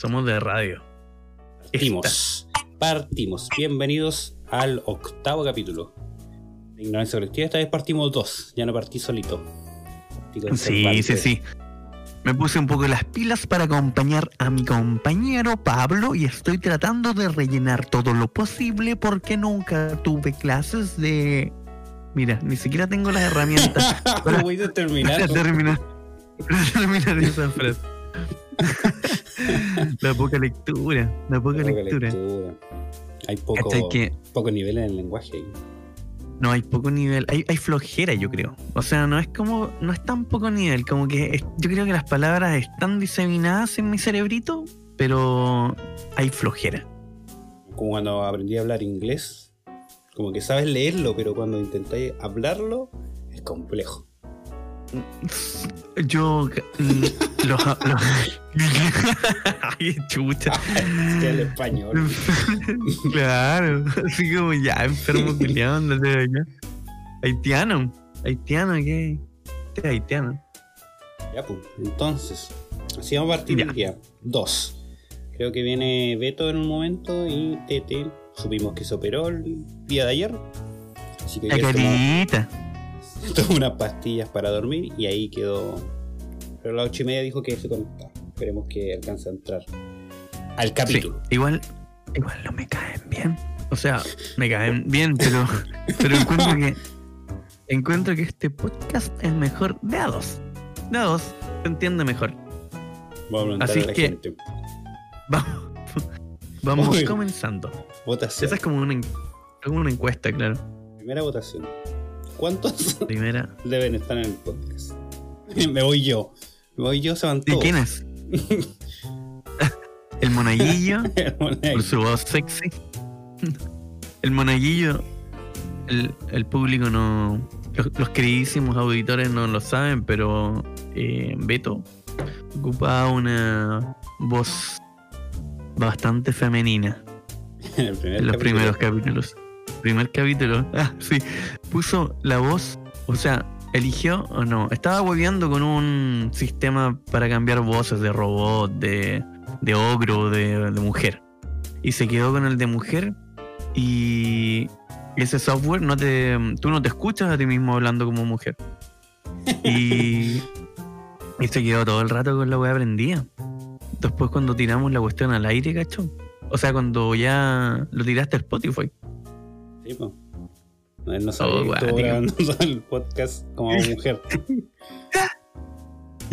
Somos de radio. Partimos. Partimos. Bienvenidos al octavo capítulo. De Ignorancia Colectiva. Esta vez partimos dos. Ya no partí solito. Partí Sí, sí, sí. Me puse un poco las pilas para acompañar a mi compañero Pablo y estoy tratando de rellenar todo lo posible porque nunca tuve clases de... Mira, ni siquiera tengo las herramientas ¿Cómo voy a terminar? para terminar, para terminar esa frase. la poca lectura, la poca, Poca lectura. lectura. Hay poco, ¿Cachai que poco nivel en el lenguaje. ahí. no hay poco nivel, hay, hay flojera yo creo. O sea, no es como, no es tan poco nivel, como que es- yo creo que las palabras están diseminadas en mi cerebrito, pero hay flojera. Como cuando aprendí a hablar inglés. Como que sabes leerlo, pero cuando intentáis hablarlo, es complejo. Yo los, los- Ay, chucha. Es que el español. claro, así como ya enfermo culiado, ándate de acá. Haitiano, haitiano, ¿qué? ¿Qué es haitiano? Ya, pues. Entonces, así vamos a partir Ya. el día. Dos. Creo que viene Beto en un momento y Tete. Supimos que se operó el día de ayer. Así que La carita. tomó unas pastillas para dormir y ahí quedó. Pero a las ocho y media dijo que se conectaba. Esperemos que alcance a entrar al Sí, capítulo. igual, igual no me caen bien. O sea, me caen bien, pero, pero encuentro que encuentro que este podcast es mejor de a dos. De a dos, se entiende mejor. Vamos a Así a la que- gente. Vamos, vamos comenzando. Votación. Esa es como una, como una encuesta, claro. Primera votación. ¿Cuántos Primera. deben estar en el podcast? Me voy yo. Me voy yo, se van ¿Y todos. quién es? El monaguillo, Monaguillo. por su voz sexy. El monaguillo, el, el público no. Los, los queridísimos auditores no lo saben, pero eh, Beto ocupaba una voz bastante femenina En el los capítulo. primeros capítulos. Primer capítulo, ah, sí. Puso la voz, o sea, eligió o no. Estaba hueveando con un sistema para cambiar voces de robot, de, de ogro, de, mujer. Y se quedó con el de mujer. Y ese software no te. Tú no te escuchas a ti mismo hablando como mujer. Y. Y se quedó todo el rato con la wea prendida. Después cuando tiramos la cuestión al aire, cacho. O sea, cuando ya lo tiraste a Spotify. Sí. No, él no sabía Oh, que estuvo grabando todo el podcast como mujer.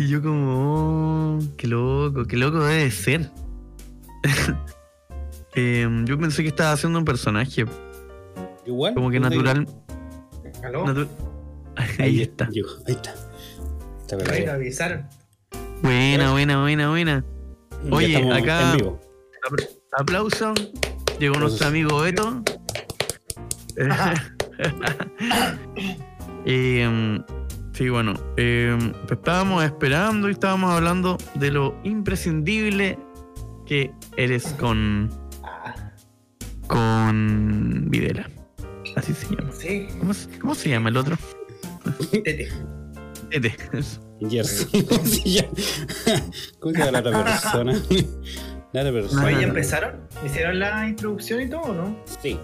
Y yo como, oh, qué loco, qué loco debe ser. Em, yo pensé que estaba haciendo un personaje, Igual. como que ¿dónde- natural. Natu- Ahí está. llegó, ahí está. Está Ahí perfecto. te avisaron. Buena, buena, buena, buena. Ya Oye, acá- En vivo. Apl- Aplauso. Llegó nuestro amigo Beto. Em, sí, bueno. em, estábamos esperando y estábamos hablando de lo imprescindible que eres con. con Videla. Así se llama. Sí, ¿Cómo, se- cómo se llama el otro? tete. Tete. ya. ¿Cómo se llama la otra persona? La otra persona. Ah. ¿ya empezaron? ¿Hicieron la introducción y todo o no? Sí.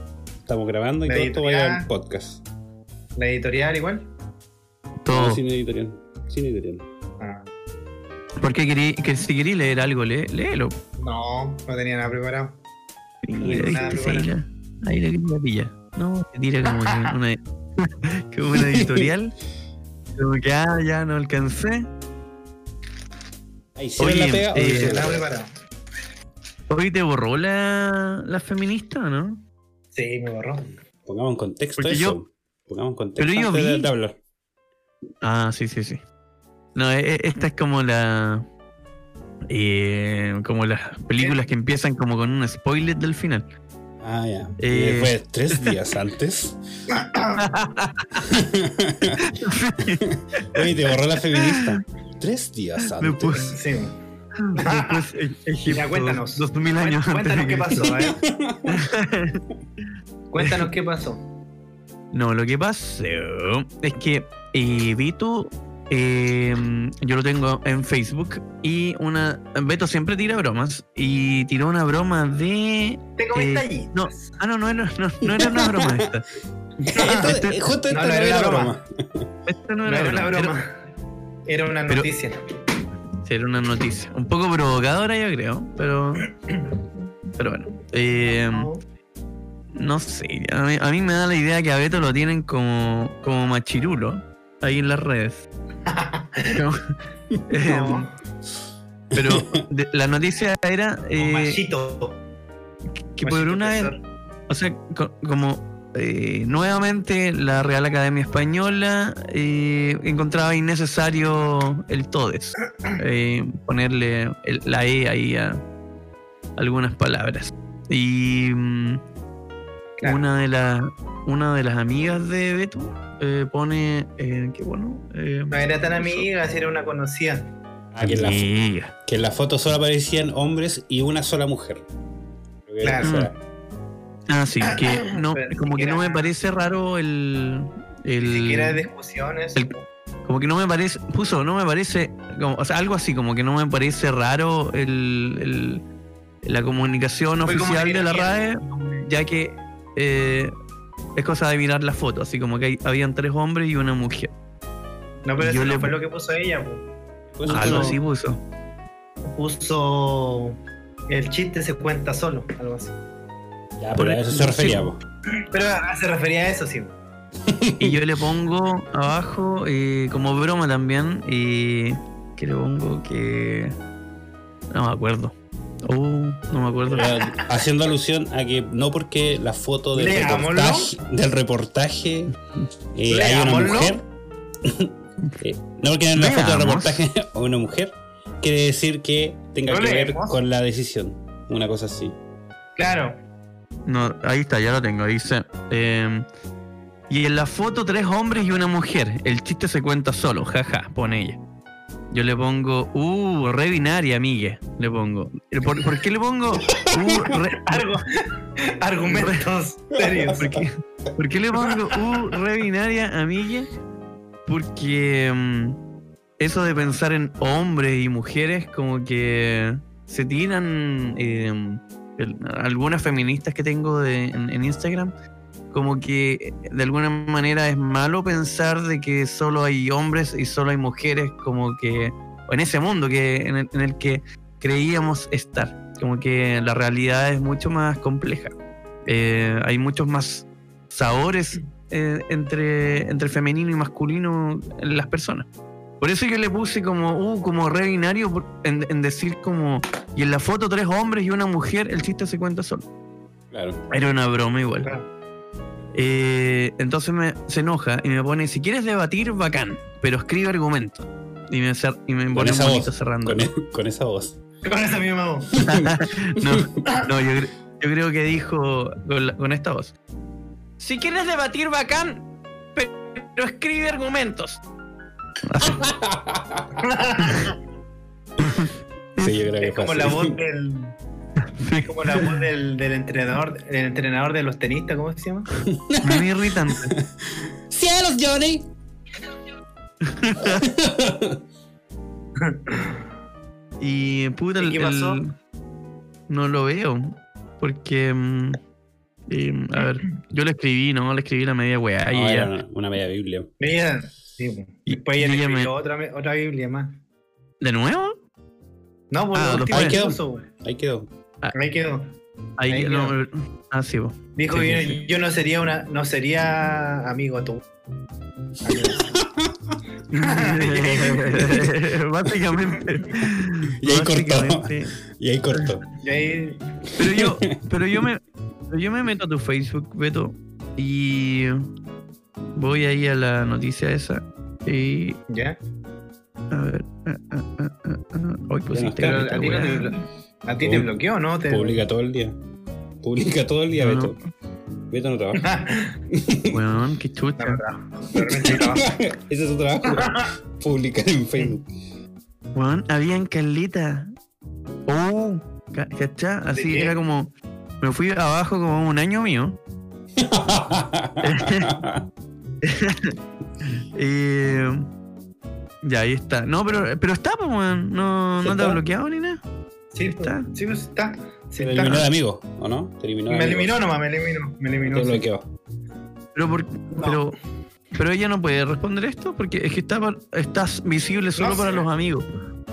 Estamos grabando y La todo esto va a ir editorial. al podcast. ¿La editorial igual? Todo. No, sin editorial. Sin editorial. Ah, Porque querí, que si querí leer algo, lee, léelo. no, no tenía nada preparado. Nada sí, preparado. la- ahí la quería pillar. No, te tira como que una, como una editorial. Como que ah, ya no alcancé. Ahí Oye, la pega. o eh, no No nada la. Hoy te borró la, la feminista, ¿o ¿no? Sí, me borró. Pongamos en contexto Porque eso. yo- Pongamos en contexto pero yo de- vi- de hablar. Ah, sí, sí, sí. No, e- e- esta es como la. eh, como las películas que empiezan como con un spoiler del final. Ah, ya. Eh. después, tres días antes. Oye, te borró la feminista. Tres días Me antes. puse- Sí. Después, e- Egipto, Ya, cuéntanos. Dos mil años antes Cuéntanos qué pasó, ¿eh? Cuéntanos qué pasó. No, lo que pasó es que eh, Vito eh, yo lo tengo en Facebook y una Beto siempre tira bromas y tiró una broma de Tengo Eh, mis tallitas. no. ah no no era, no, no era una broma esta Esto- este- justo esta no, era era la broma. broma. esta no No era, una broma. Era una noticia. Sí, era una noticia un poco provocadora yo creo pero pero bueno eh, no sé a mí, a mí me da la idea que a Beto lo tienen como como machirulo ahí en las redes Como- eh, No, pero de- la noticia era como eh, machito. que por machito una vez. O sea, co- como eh, nuevamente la Real Academia Española eh, encontraba innecesario el todes. eh, ponerle el- la E ahí a algunas palabras. Y mm, Claro. una de las una de las amigas de Beto eh, pone eh, que bueno. eh, No era tan amiga, si era una conocida. Ah, que, en la, que en la foto solo aparecían hombres y una sola mujer. Claro. Ah, sí, que no, Pero como que no me parece raro el. el Ni siquiera de discusiones. el- Como que no me parece, puso, no me parece, como, o sea, algo así, como que no me parece raro el, el- la comunicación Fue oficial de la RAE, ya que eh, es cosa de mirar la foto, así como que hay- habían tres hombres y una mujer. No, pero eso le- no fue lo que puso ella. Ah, algo así puso. Puso. El chiste se cuenta solo, algo así. Ya, pero a eso se refería. po. Pero ah, se refería a eso, sí. Y yo le pongo abajo, eh, como broma también, y que le pongo que... No me acuerdo. Uh, no me acuerdo. Haciendo alusión a que no porque la foto del Leámoslo. reportaje, del reportaje eh, hay una mujer, eh, no porque en la foto del reportaje hay una mujer, quiere decir que tenga ¿Lo que ver con la decisión. Una cosa así. Claro. No, ahí está, ya lo tengo. Dice. eh, y en la foto tres hombres y una mujer. El chiste se cuenta solo, jaja, pone ella. Yo le pongo, uh, re binaria, amigue. Le pongo. ¿Por, por qué le pongo? Uh, re- Algo. Argumentos serios. ¿por, qué, por qué le pongo, uh, re binaria, amigue? Porque mm, eso de pensar en hombres y mujeres, como que se tiran eh, algunas feministas que tengo en, Instagram, como que de alguna manera es malo pensar de que solo hay hombres y solo hay mujeres, como que en ese mundo que en el, en el que creíamos estar, como que la realidad es mucho más compleja. Eh, hay muchos más sabores eh, entre, entre femenino y masculino en las personas. Por eso yo le puse como, uh, como re binario en, en decir como, y en la foto tres hombres y una mujer, el chiste se cuenta solo. Claro. Era una broma igual. Claro. Eh, entonces me, se enoja y me pone, si quieres debatir, bacán, pero escribe argumentos. Y me, cer- y me pone un esa bonito voz, cerrando. Con, e- con esa voz. Con esa misma voz. no, no, yo, cre- yo creo que dijo con, la- con esta voz. Si quieres debatir, bacán, pe- pero escribe argumentos. Así. Sí, yo creo que Es como la voz del. Es como la voz del, del entrenador, el entrenador de los tenistas, ¿cómo se llama? Muy irritante. ¡Cielos, Johnny! Y puta, ¿Y el, qué pasó? el- no lo veo. Porque. mm, eh, a ver, yo le escribí, ¿no? Le escribí la media weá. y No, ella- era una, una media Biblia. Ella. Sí. Y- Después ella me- escribió otra, otra Biblia más. ¿De nuevo? No, por Ah, Ahí que quedó. Ahí quedó. Ahí quedó. Ahí, Ahí no, quedó. ah, sí, po. Dijo Sí, yo, sí, yo no sería una, no sería amigo tú. Básicamente. Y ahí cortó. Y ahí cortó. Y ahí, Pero yo, pero yo me, pero yo me meto a tu Facebook, Beto, y voy ahí a la noticia esa. Y ¿ya? a ver, ah, ah, ah, hoy pusiste a ti, te, bloqueó, ¿no? Te- Publica todo el día. Publica todo el día, No, Beto. Beto no trabaja. Weón, qué No, chucha. Ese es su trabajo. Publicar en Facebook. Weón, había en Carlita. Oh, ca- ¿cachá? Así era como. Me fui abajo como un año mío. Eh, Ya, ahí está. No, pero, pero está, pues, weón. No, ¿Sí no te ha está? bloqueado ni nada. Sí, Está. pues, sí, pues está. Sí, Te está. eliminó de amigo, ¿o no? Te eliminó de Me amigo. eliminó nomás, me eliminó. Me eliminó. Te sí. bloqueó. Pero, por, pero, pero ella no puede responder esto porque es que está, estás visible solo No para sé. los amigos.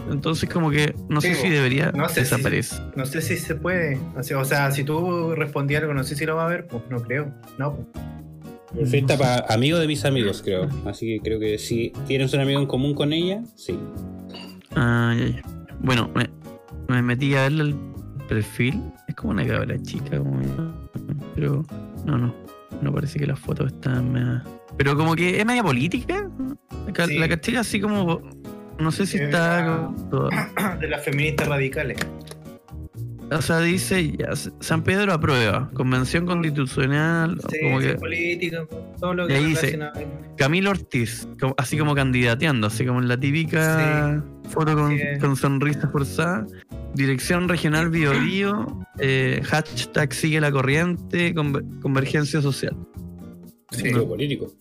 Entonces, como que no sé si bo. debería No sé si- desaparecer. No sé si se puede. O sea, o sea, si tú respondí algo, no sé si lo va a ver, pues no creo. No, pues. Perfecta para amigo de mis amigos, creo. Así que creo que si tienes un amigo en común con ella, sí. Ah, ya, ya. Bueno, me, me metí a verle el perfil. Es como una cabra chica, como- pero no, no. No parece que las fotos están. media- Pero como que es media política. La, Sí. la caché así como. No sé si está. como- De las feministas radicales. O sea, dice ya, San Pedro aprueba. Convención constitucional. Sí, como que política, todo lo Y que ahí dice- Camilo Ortiz, como- así como candidateando, así como en la típica foto con, sonrisa forzada. Dirección Regional Bio Bio, eh, hashtag sigue la corriente, conver- convergencia social. Sí. Político.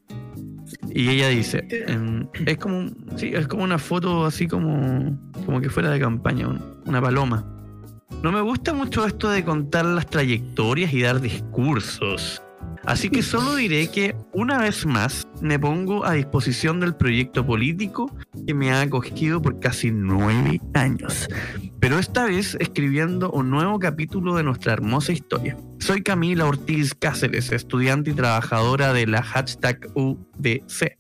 Y ella dice, es como un- sí, es como una foto así como, como que fuera de campaña, un- una paloma. No me gusta mucho esto de contar las trayectorias y dar discursos. Así que solo diré que una vez más me pongo a disposición del proyecto político que me ha acogido por casi nueve años. Pero esta vez escribiendo un nuevo capítulo de nuestra hermosa historia. Soy Camila Ortiz Cáceres, estudiante y trabajadora de la hashtag UDC,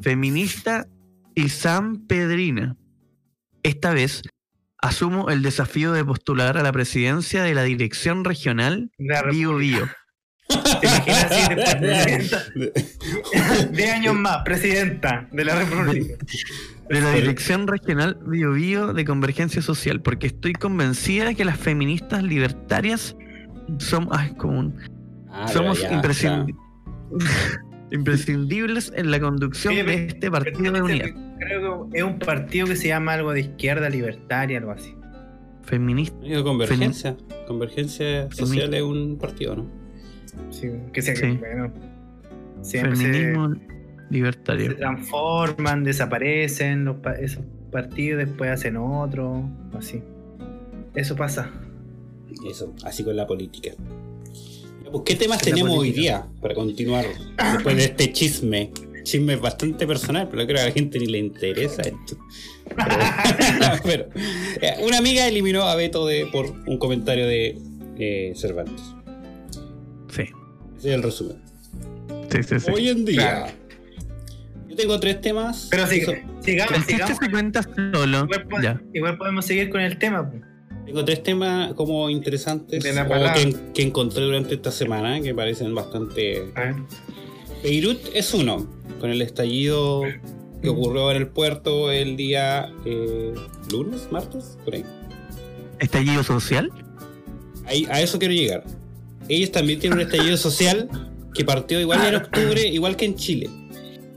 feminista y sanpedrina. Esta vez asumo el desafío de postular a la presidencia de la Dirección Regional Bio Bio. Diez años más, presidenta de la República. de la Dirección Regional Bio Bio de Convergencia Social, porque estoy convencida de que las feministas libertarias somos, ay, como un- Ah, somos pero ya, imprescind- imprescindibles en la conducción de este partido de unidad. Creo que es un partido que se llama algo de izquierda libertaria, algo así. Feminista. Convergencia. Convergencia social es un partido, ¿no? Sí, que sea Sí. que, bueno, siempre se, Feminismo se libertario. transforman, desaparecen los pa- esos partidos, después hacen otro, así. Eso pasa. Eso, así con la política. ¿Qué temas La tenemos hoy política. día para continuar después de este chisme? Chisme bastante personal, pero creo que a la gente ni le interesa esto. Pero, pero, eh, una amiga eliminó a Beto de, por un comentario de eh, Cervantes. Sí, Ese es el resumen. sí, sí. sí. Hoy en día. Claro. Yo tengo tres temas. Pero sí, sigamos, El chiste sigamos. cuenta solo. Igual, po- Ya. igual podemos seguir con el tema. pues. Tengo tres temas como interesantes De la o palabra. que, que encontré durante esta semana que parecen bastante. Beirut es uno, con el estallido que ocurrió en el puerto el día eh, lunes, martes, por ahí. Estallido social. ahí. A eso quiero llegar. Ellos también tienen un estallido social que partió igual en octubre, igual que en Chile.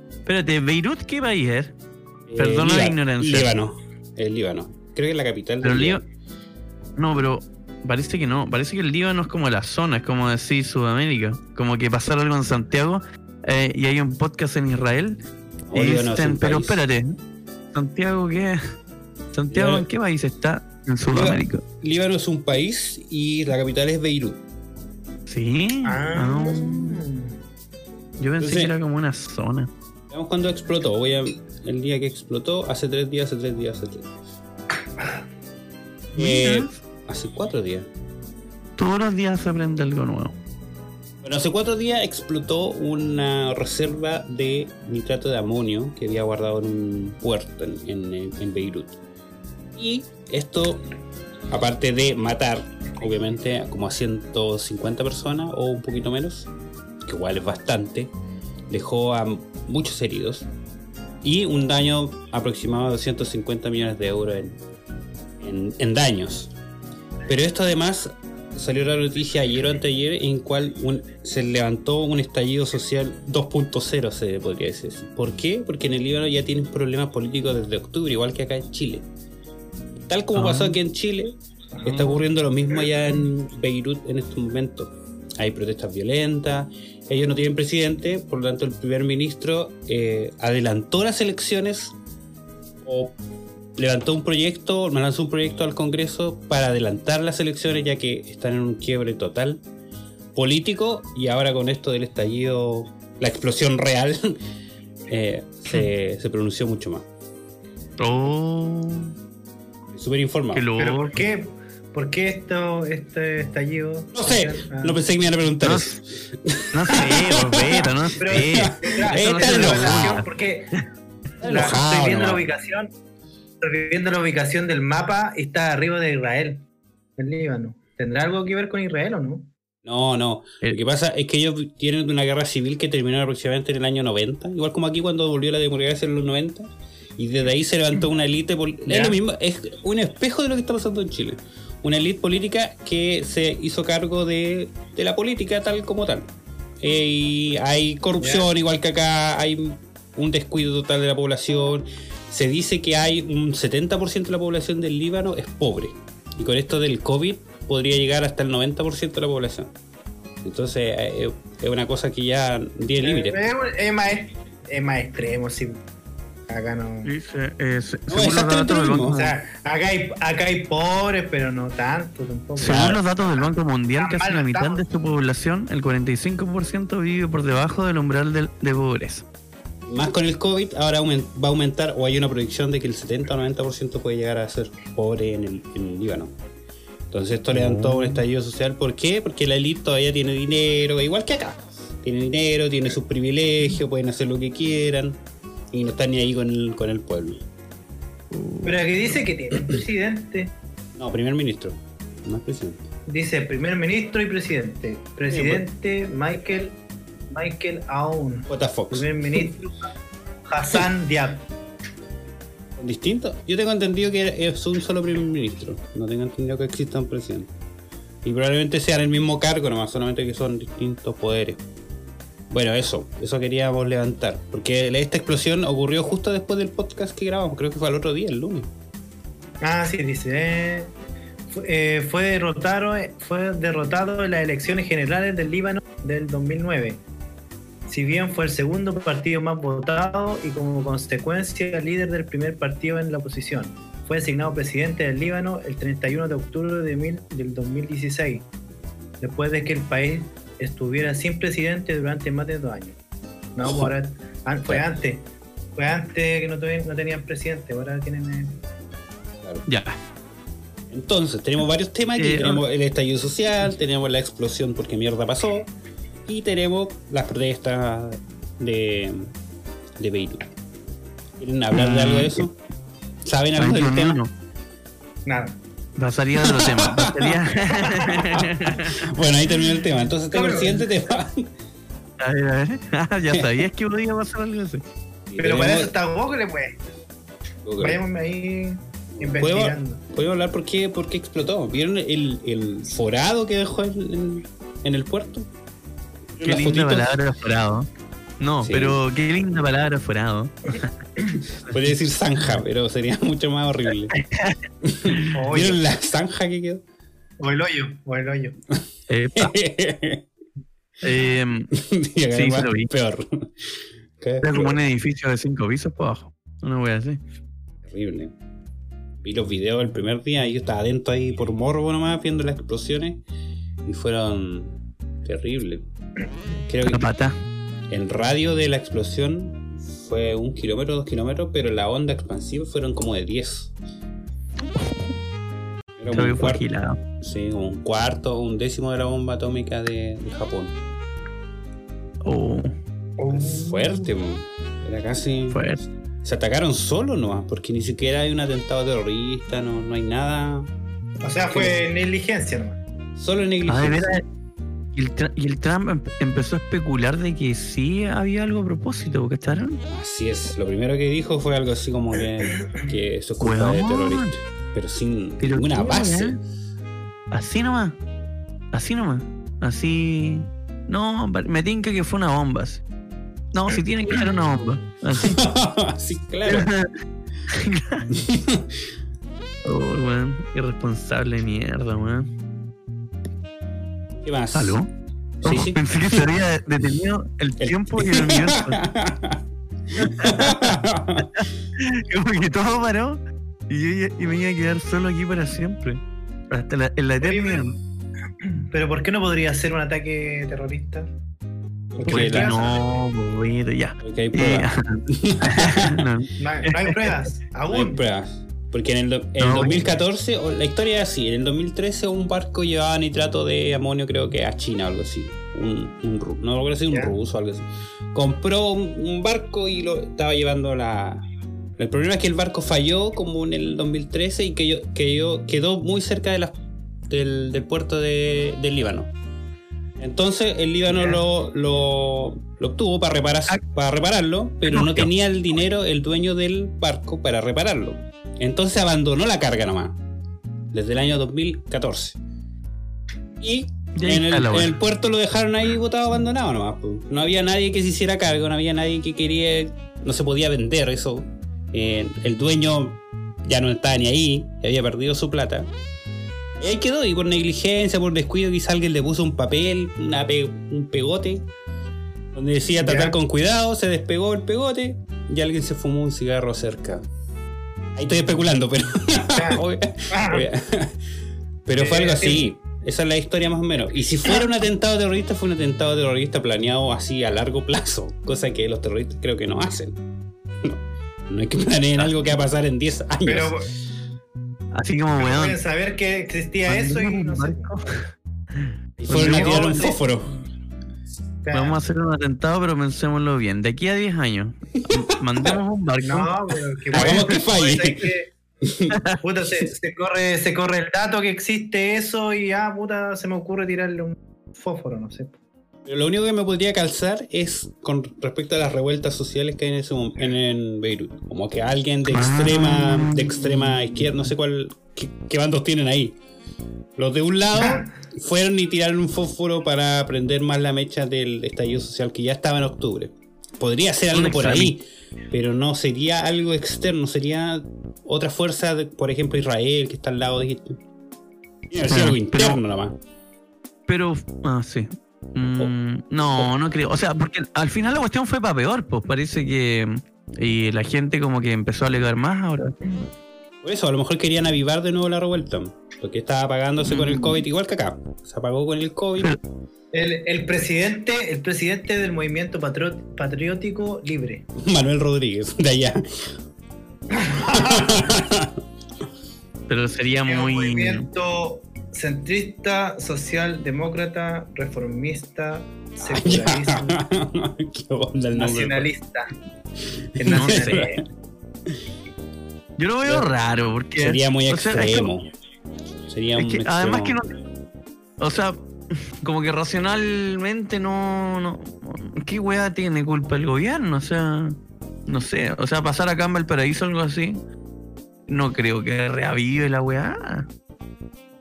Espérate, ¿Beirut qué país es? Perdona Eh, la Líbano- ignorancia. Líbano. El Líbano. Creo que es la capital Pero del Líbano. No, pero parece que no. Parece que el Líbano es como la zona, es como decir Sudamérica. Como que pasar algo en Santiago eh, y hay un podcast en Israel. Y dicen, pero país. espérate, ¿Santiago qué? ¿Santiago Líbano- en qué país está? En Sudamérica. Líbano es un país y la capital es Beirut. Sí. Ah. Ah, yo pensé Entonces- que era como una zona. Veamos cuándo explotó. Voy a. El día que explotó, hace tres días, hace tres días, hace tres días. Eh, Mira, hace cuatro días. Todos los días se aprende algo nuevo. Bueno, hace cuatro días explotó una reserva de nitrato de amonio que había guardado en un puerto en, en- en Beirut. Y esto, aparte de matar, obviamente, como a 150 personas o un poquito menos, que igual es bastante, dejó a muchos heridos y un daño aproximado de 250 millones de euros en, en- en daños. Pero esto además salió la noticia ayer o anteayer en cual un- se levantó un estallido social 2.0 se podría decir. ¿Por qué? Porque en el Líbano ya tienen problemas políticos desde octubre, igual que acá en Chile. Tal como Ah. pasó aquí en Chile, está ocurriendo lo mismo allá en Beirut en estos momentos. Hay protestas violentas, ellos no tienen presidente, por lo tanto el primer ministro eh, adelantó las elecciones o levantó un proyecto, lanzó un proyecto al Congreso para adelantar las elecciones ya que están en un quiebre total político y ahora con esto del estallido, la explosión real, eh, se, se pronunció mucho más. Oh, Súper informado. ¿Pero por qué? ¿Por qué esto, este estallido? No sé, Ah. no pensé que me iban a preguntar No eso. No sé, Roberto, no Pero, sé. Eh, no está relación, porque la- estoy viendo la ubicación. Viendo la ubicación del mapa y está arriba de Israel, el Líbano. ¿Tendrá algo que ver con Israel o no? No, no. Eh. Lo que pasa es que ellos tienen una guerra civil que terminó aproximadamente en el año 90, igual como aquí cuando volvió la democracia en los 90, y desde ahí se levantó una élite. Es lo mismo, es un espejo de lo que está pasando en Chile. Una élite política que se hizo cargo de, de la política tal como tal. Eh, y hay corrupción, igual que acá, hay un descuido total de la población. Se dice que hay un 70% de la población del Líbano es pobre. Y con esto del COVID podría llegar hasta el 90% de la población. Entonces eh, es una cosa que ya tiene límite. Es, es más, es más extremo, sí. Acá no. Dice, eh, se- No, según los exactamente datos lo del mismo. Banco O sea, acá hay, acá hay pobres, pero no tanto tampoco. Según los datos del Banco Mundial, casi la mitad de su población, el 45%, vive por debajo del umbral del- de pobreza. Más con el COVID, ahora va a aumentar, o hay una proyección de que el 70 o 90% puede llegar a ser pobre en el, en el Líbano. Entonces esto levantó un estallido social. ¿Por qué? Porque la élite todavía tiene dinero, igual que acá. Tiene dinero, tiene sus privilegios, pueden hacer lo que quieran y no están ni ahí con el, con el pueblo. Pero aquí dice que tiene presidente. No, primer ministro, no es presidente. Dice primer ministro y presidente. Presidente Michael Michael Aoun. J. Fox. Primer ministro Hassan Diab. ¿Distinto? Yo tengo entendido que es un solo primer ministro. No tengo entendido que exista un presidente. Y probablemente sean el mismo cargo, nomás, solamente que son distintos poderes. Bueno, eso, eso queríamos levantar. Porque esta explosión ocurrió justo después del podcast que grabamos. Creo que fue el otro día, el lunes. Ah, sí, dice. eh, fue, eh, fue derrotado, fue derrotado en las elecciones generales del Líbano del 2009. Si bien fue el segundo partido más votado y como consecuencia líder del primer partido en la oposición. Fue designado presidente del Líbano el 31 de octubre de mil- del 2016, después de que el país estuviera sin presidente durante más de dos años. No, pues ahora, an- fue antes. Fue antes que no, tenían presidente, ahora tienen... eh, Ya. Entonces, tenemos varios temas aquí. Eh, tenemos el estallido social, tenemos la explosión porque mierda pasó. Y tenemos las protestas de, de Beirut. ¿Quieren hablar de algo de eso? ¿Saben algo del tema? no. Nada. Pasaría de otro tema. Bueno, ahí terminó el tema. Entonces tengo el siguiente tema. a ver, a ver. Ah, ya sabías que podía pasar algo así. Pero para eso está Google, pues. Vayamos ahí investigando. ¿Puedo hablar por qué, por qué explotó? ¿Vieron el, el forado que dejó en el puerto? Qué linda fotitos. palabra forado. No, Sí. pero qué linda palabra forado. Podría decir zanja, pero sería mucho más horrible. ¿Vieron la zanja que quedó? o el hoyo, o el hoyo. Eh, Sí, lo vi. Peor. Era como un edificio de cinco pisos por abajo. Una wea así. Horrible. Vi los videos el primer día y yo estaba adentro ahí por morbo nomás viendo las explosiones y fueron terribles. Creo La que pata. el radio de la explosión fue un kilómetro, dos kilómetros, pero la onda expansiva fueron como de 10. Era Creo un que fue cuarto, agilado. sí, un cuarto, un décimo de la bomba atómica de, de Japón. Oh, Fuerte, era casi. fuerte. Se atacaron solo nomás, porque ni siquiera hay un atentado terrorista, no, no hay nada. O sea, fue negligencia nomás. Solo negligencia. Y el, y el Trump em- empezó a especular de que sí había algo a propósito, ¿cacharon? Así es, lo primero que dijo fue algo así como que, que eso es culpa de Weón. terroristas. Pero sin Pero ninguna base. weá. Así nomás. Así nomás. Así. No, me tinca que fue una bomba. así. No, si tiene que ser una bomba. Así. Así, claro. oh, weón. Irresponsable mierda, weón. ¿Qué más? ¿Aló? Sí, Oh, sí. Pensé que se había detenido el El- tiempo y el universo. Como que todo paró y yo y me iba a quedar solo aquí para siempre. Hasta la, en la eternidad. pero, pero ¿por qué no podría ser un ataque terrorista? Porque la- no, bonito, ya. Porque hay Eh, pruebas. no. No hay, no hay pruebas, No hay aún. pruebas. Porque en el, do- en el No, 2014, o la historia es así, en el 2013 un barco llevaba nitrato de amonio creo que a China o algo así. Un, un no recuerdo si un ruso o algo así. Compró un, un barco y lo estaba llevando a la... El problema es que el barco falló como en el 2013 y que yo, que yo quedó muy cerca de del, del puerto de- del Líbano. Entonces el Líbano lo, lo, lo obtuvo para, reparar, para repararlo, pero no No. tenía el dinero el dueño del barco para repararlo. Entonces abandonó la carga nomás. Desde el año 2014. Y en el, en el puerto lo dejaron ahí botado abandonado nomás. No había nadie que se hiciera cargo, no había nadie que quería. No se podía vender eso. Eh, el dueño ya no estaba ni ahí, había perdido su plata. Y ahí quedó, y por negligencia, por descuido, quizá alguien le puso un papel, una pe- un pegote, donde decía tratar con cuidado, se despegó el pegote y alguien se fumó un cigarro cerca. Ahí estoy especulando, pero. Ah, pero fue algo Eh, así. Esa es la historia más o menos. Y si fuera un atentado terrorista, fue un atentado terrorista planeado así a largo plazo. Cosa que los terroristas creo que no hacen. No, no es que planeen algo que va a pasar en 10 años. pero Así como, weón. saber que existía eso y no sé. y fueron a tirar un sí. Vamos a hacer un atentado, pero pensémoslo bien. De aquí a 10 años, mandemos un barco. No, pero que Hagamos que falle. Puta, se, se corre, se corre el dato que existe eso y ah, puta, se me ocurre tirarle un fósforo, no sé. Pero lo único que me podría calzar es con respecto a las revueltas sociales que hay en, ese en, en Beirut. Como que alguien de extrema, de extrema izquierda, no sé cuál, qué, qué bandos tienen ahí. Los de un lado fueron y tiraron un fósforo para prender más la mecha del estallido social que ya estaba en octubre. Podría ser algo por ahí, pero no sería algo externo, sería otra fuerza, de, por ejemplo Israel, que está al lado de Egipto. Tiene que ser algo Pero- interno nomás. Pero, ah, sí. Mm, no, no creo. O sea, porque al final la cuestión fue para peor, pues parece que. Y la gente como que empezó a alegar más ahora. Por eso, a lo mejor querían avivar de nuevo la revuelta. Porque estaba apagándose con el Mm. COVID, igual que acá. Se apagó con el COVID. El, el presidente, el presidente del movimiento Patro- patriótico libre. Manuel Rodríguez, de allá. Pero sería un muy. movimiento centrista, socialdemócrata, reformista, secularista, Qué onda el nombre. nacionalista. El No sé. Yo lo veo raro, porque. Sería muy sea, que- extremo. Sería un que además que extremo. no. O sea, como que racionalmente no. no ¿Qué weá tiene culpa el gobierno? O sea. No sé. O sea, pasar acá en Valparaíso o algo así. No creo que reavive la weá.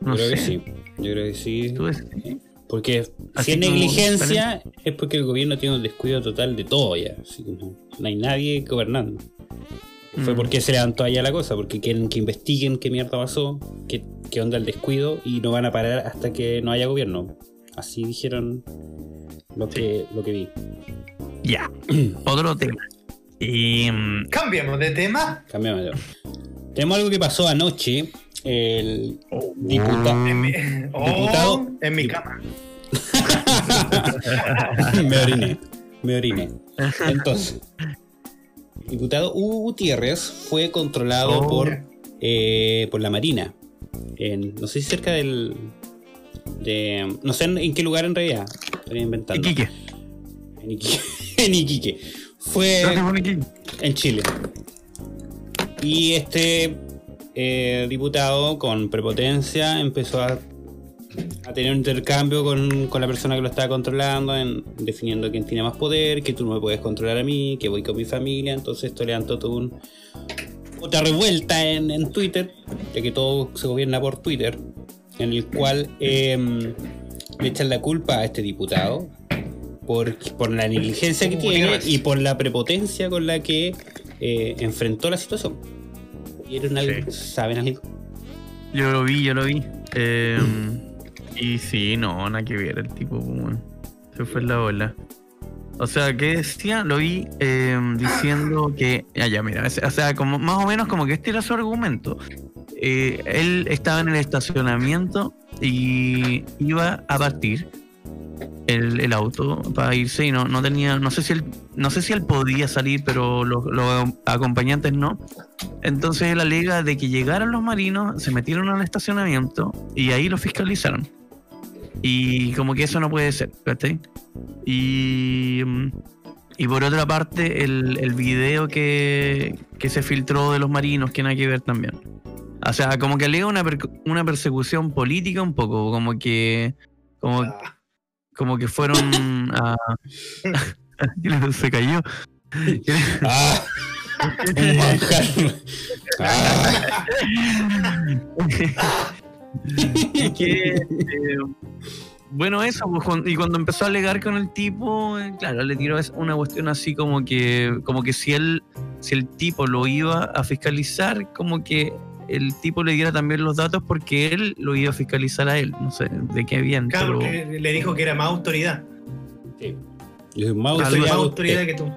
No Yo creo sé. que sí. Yo creo que sí. ¿Tú ves? Porque Así si es negligencia, es porque el gobierno tiene un descuido total de todo ya. Así como no hay nadie gobernando. Fue Mm. porque se levantó allá la cosa, porque quieren que investiguen qué mierda pasó, qué, qué onda el descuido, y no van a parar hasta que no haya gobierno. Así dijeron lo que, lo que vi. Ya. Otro tema. Y. mm, Cambiamos de tema. Cambiamos. Tenemos algo que pasó anoche. El diputado. En mi, oh, Diputado. en mi cama. me oriné. Me oriné. Entonces, diputado Hugo Gutiérrez fue controlado Oh. por, eh, por la Marina. En, no sé si cerca del. De, no sé en, en qué lugar en realidad. Estoy inventando. Iquique. En Iquique. en Iquique. Fue en Chile. Y este eh, diputado con prepotencia empezó a, a tener un intercambio con, con la persona que lo estaba controlando, en, definiendo quién tiene más poder, que tú no me puedes controlar a mí, que voy con mi familia. Entonces esto levantó todo un, otra revuelta en, en Twitter, ya que todo se gobierna por Twitter, en el cual em, le echan la culpa a este diputado por, por la negligencia que tiene y por la prepotencia con la que eh, enfrentó la situación. ¿Vieron algo? ¿Saben algo? Yo lo vi, yo lo vi. Eh, y sí, no, nada que ver el tipo, pues, weón. Se fue la ola. O sea, ¿qué decía? Lo vi eh, diciendo que. Ya, ya, mira. O sea, como, más o menos como que este era su argumento. Eh, él estaba en el estacionamiento y iba a partir el, el auto para irse y no, no tenía. No sé si él, no sé si él podía salir, pero los, los acompañantes no. Entonces él alega de que llegaron los marinos, se metieron al estacionamiento y ahí lo fiscalizaron. Y como que eso no puede ser, ¿cachai? Y, mm, y por otra parte, el, el video que, que se filtró de los marinos, que nada que ver también. O sea, como que alega una, per- una persecución política un poco, como que. Como, Ah, como que fueron a. se cayó. ¡Ah! ¡Ah! Y que, eh, bueno, eso, pues, y cuando empezó a alegar con el tipo, eh, claro, le tiró es- una cuestión así como que, como que si él, si el tipo lo iba a fiscalizar, como que el tipo le diera también los datos porque él lo iba a fiscalizar a él, no sé de qué bien, claro, pero porque le dijo que era más autoridad. Sí. Más autoridad más que tú.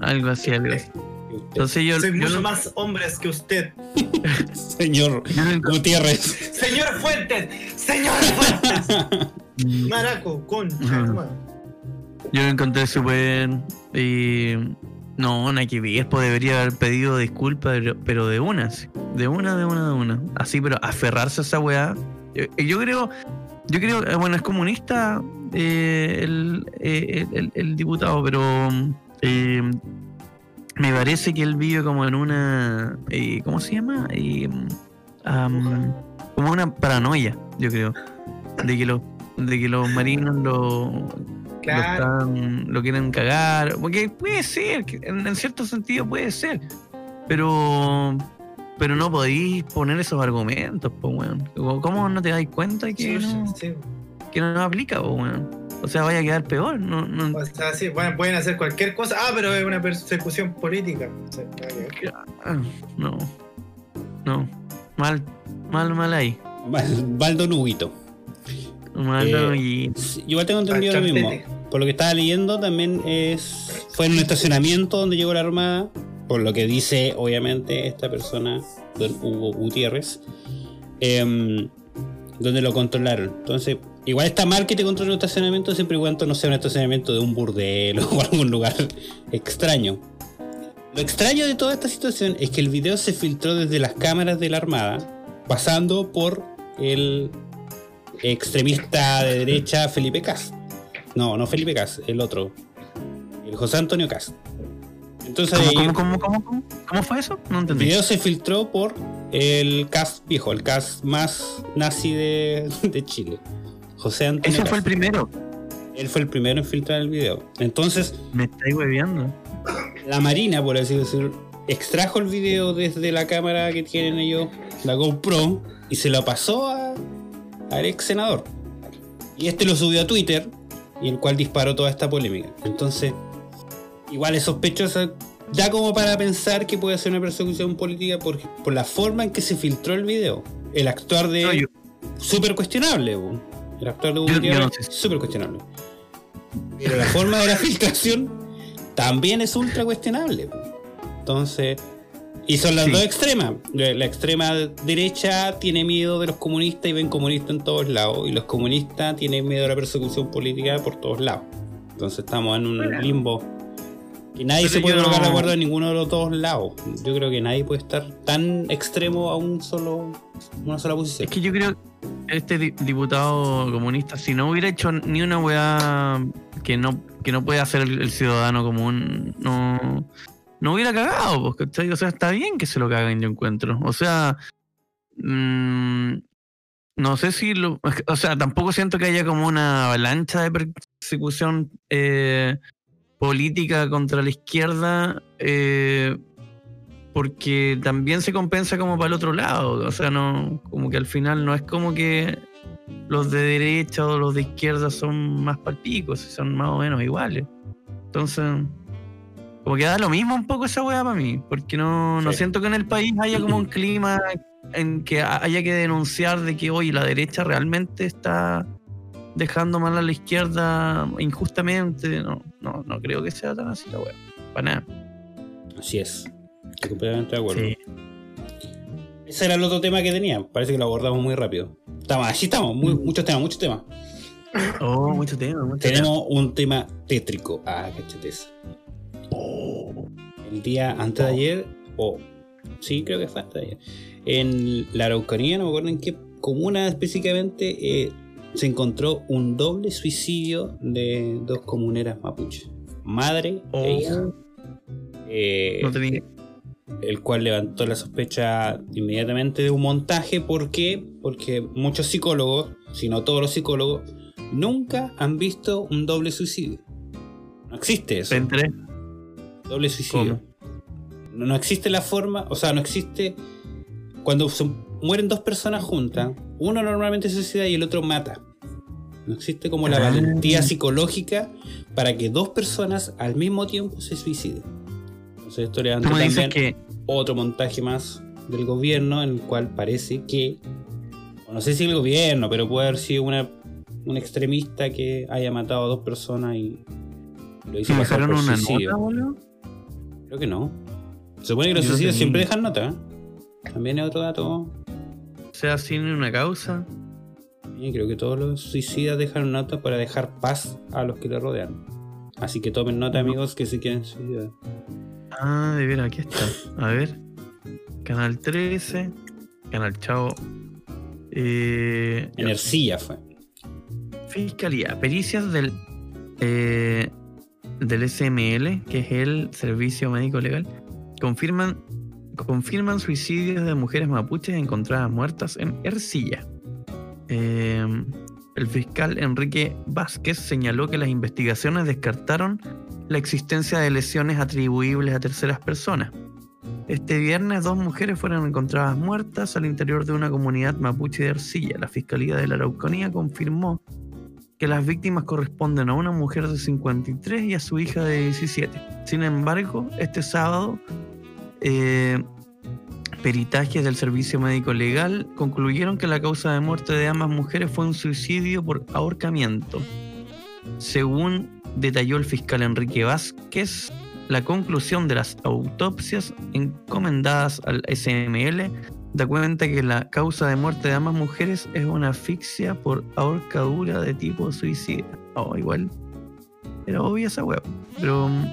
algo así, algo así. Entonces yo, Soy yo mucho lo- más hombres que usted. Señor Gutiérrez. Señor Fuentes, señor Fuentes. Maraco, con. Yo lo encontré súper. eh, no, que ver, pues debería haber pedido disculpas, pero, pero de una, sí, de una, de una, de una. Así, pero aferrarse a esa weá. Yo, yo creo, yo creo, eh, bueno, es comunista eh, el, eh, el- el- el diputado, pero eh, me parece que él vive como en una. eh, ¿Cómo se llama? Eh, am, como una paranoia, yo creo. De que los, de que los marinos lo, Claro. lo, están- lo quieren cagar. Porque puede ser, en, en cierto sentido puede ser. Pero pero no podéis poner esos argumentos, pues, weón. ¿Cómo no te dais cuenta que Sí, no, sí. que no aplica, pues, weón? O sea, vaya a quedar peor. No, no, O sea, sí, bueno, pueden hacer cualquier cosa. Ah, pero es una persecución política. O sea, ah, no. No. Mal, mal, mal ahí. Val- Baldo Nuguito. Mal Eh, y. Sí, Yo igual tengo entendido lo mismo. Por lo que estaba leyendo, también es fue en un estacionamiento donde llegó la armada. Por lo que dice, obviamente, esta persona, don Hugo Gutiérrez, em, donde lo controlaron. Entonces, igual está mal que te controle un estacionamiento siempre y cuando no sea un estacionamiento de un burdel o algún lugar extraño. Lo extraño de toda esta situación es que el video se filtró desde las cámaras de la Armada, pasando por el extremista de derecha Felipe Cas. No, no Felipe Cas, el otro. El José Antonio Cas. Entonces ¿Cómo, ahí- cómo, cómo, cómo, cómo? ¿Cómo fue eso? No el entendí. video se filtró por el Cas viejo, el Cas más nazi de, de Chile. José Antonio Ese fue el primero. Él fue el primero en filtrar el video. Entonces, Me estáis hueveando. la Marina, por así decirlo, extrajo el video desde la cámara que tienen ellos, la GoPro, y se lo pasó a- al ex senador. Y este lo subió a Twitter, y el cual disparó toda esta polémica. Entonces, igual es sospechosa, ya como para pensar que puede ser una persecución política por, por la forma en que se filtró el video. El actuar de No, yo- súper cuestionable. El actuar de Gutiérrez, no sé. súper cuestionable. Pero la forma de la filtración también es ultra cuestionable. Entonces, y son las Sí. dos extremas. La la extrema derecha tiene miedo de los comunistas y ven comunistas en todos lados. Y los comunistas tienen miedo de la persecución política por todos lados. Entonces estamos en un limbo. Y nadie Pero se puede yo no- colocar de acuerdo en ninguno de los dos lados. Yo creo que nadie puede estar tan extremo a un solo, una sola posición. Es que yo creo que este di- diputado comunista, si no hubiera hecho ni una weá que no, que no puede hacer el, ciudadano común, no, no hubiera cagado, pues. O sea, está bien que se lo caguen, yo encuentro. O sea, mm, no sé si lo. O sea, tampoco siento que haya como una avalancha de persecución eh, política contra la izquierda. eh, porque también se compensa como para el otro lado. O sea, no, como que al final no es como que los de derecha o los de izquierda son más palpicos, son más o menos iguales. Entonces, como que da lo mismo un poco esa weá para mí, porque no, no Sí. siento que en el país haya como un clima en que ha- haya que denunciar de que hoy la derecha realmente está dejando mal a la izquierda injustamente. No, no, no creo que sea tan así la wea. Para nada. Así es. Estoy completamente de acuerdo. Sí. Ese era el otro tema que tenía. Parece que lo abordamos muy rápido. Estamos, así estamos. Muy- muchos temas, muchos temas. Oh, mucho tema, mucho Tenemos un tema tétrico. Ah, cachate eso. El día antes de ayer, o sí, creo que fue antes de ayer, en la Araucanía, no me acuerdo en qué comuna específicamente, eh, se encontró un doble suicidio de dos comuneras mapuches. Madre Oh. e hija. Eh, No tenía. El cual levantó la sospecha inmediatamente de un montaje. ¿Por qué? Porque muchos psicólogos, si no todos los psicólogos, nunca han visto un doble suicidio. No existe eso. Entré. Doble suicidio. No, no existe la forma, o sea, no existe. Cuando se mueren dos personas juntas, uno normalmente se suicida y el otro mata. No existe como la Ah. valentía psicológica para que dos personas al mismo tiempo se suiciden. Entonces esto levanta Tú me dices también que. otro montaje más del gobierno en el cual parece que, o no sé si el gobierno, pero puede haber sido una, un extremista que haya matado a dos personas y lo hizo ¿Me pasar por una suicidio. nota, boludo? Creo que no. Se supone que los suicidios siempre dejan nota. ¿eh? También es otro dato. O sea, sin una causa. Y creo que todos los suicidas dejan nota para dejar paz a los que le rodean. Así que tomen nota, amigos, que se quieren suicidar. Ah, de veras, aquí está. A ver. Canal 13. Canal Chavo. Eh, En Ercilla fue. Fiscalía. Pericias del. eh, del SML, que es el Servicio Médico Legal, confirman, confirman suicidios de mujeres mapuches encontradas muertas en Ercilla. Eh, el fiscal Enrique Vázquez señaló que las investigaciones descartaron la existencia de lesiones atribuibles a terceras personas. Este viernes dos mujeres fueron encontradas muertas al interior de una comunidad mapuche de Ercilla. La Fiscalía de la Araucanía confirmó que las víctimas corresponden a una mujer de 53 y a su hija de 17. Sin embargo, este sábado, eh, peritajes del Servicio Médico Legal concluyeron que la causa de muerte de ambas mujeres fue un suicidio por ahorcamiento. Según detalló el fiscal Enrique Vázquez, la conclusión de las autopsias encomendadas al SML da cuenta que la causa de muerte de ambas mujeres es una asfixia por ahorcadura de tipo suicida. Oh, igual. Era obvia esa web. Pero mm,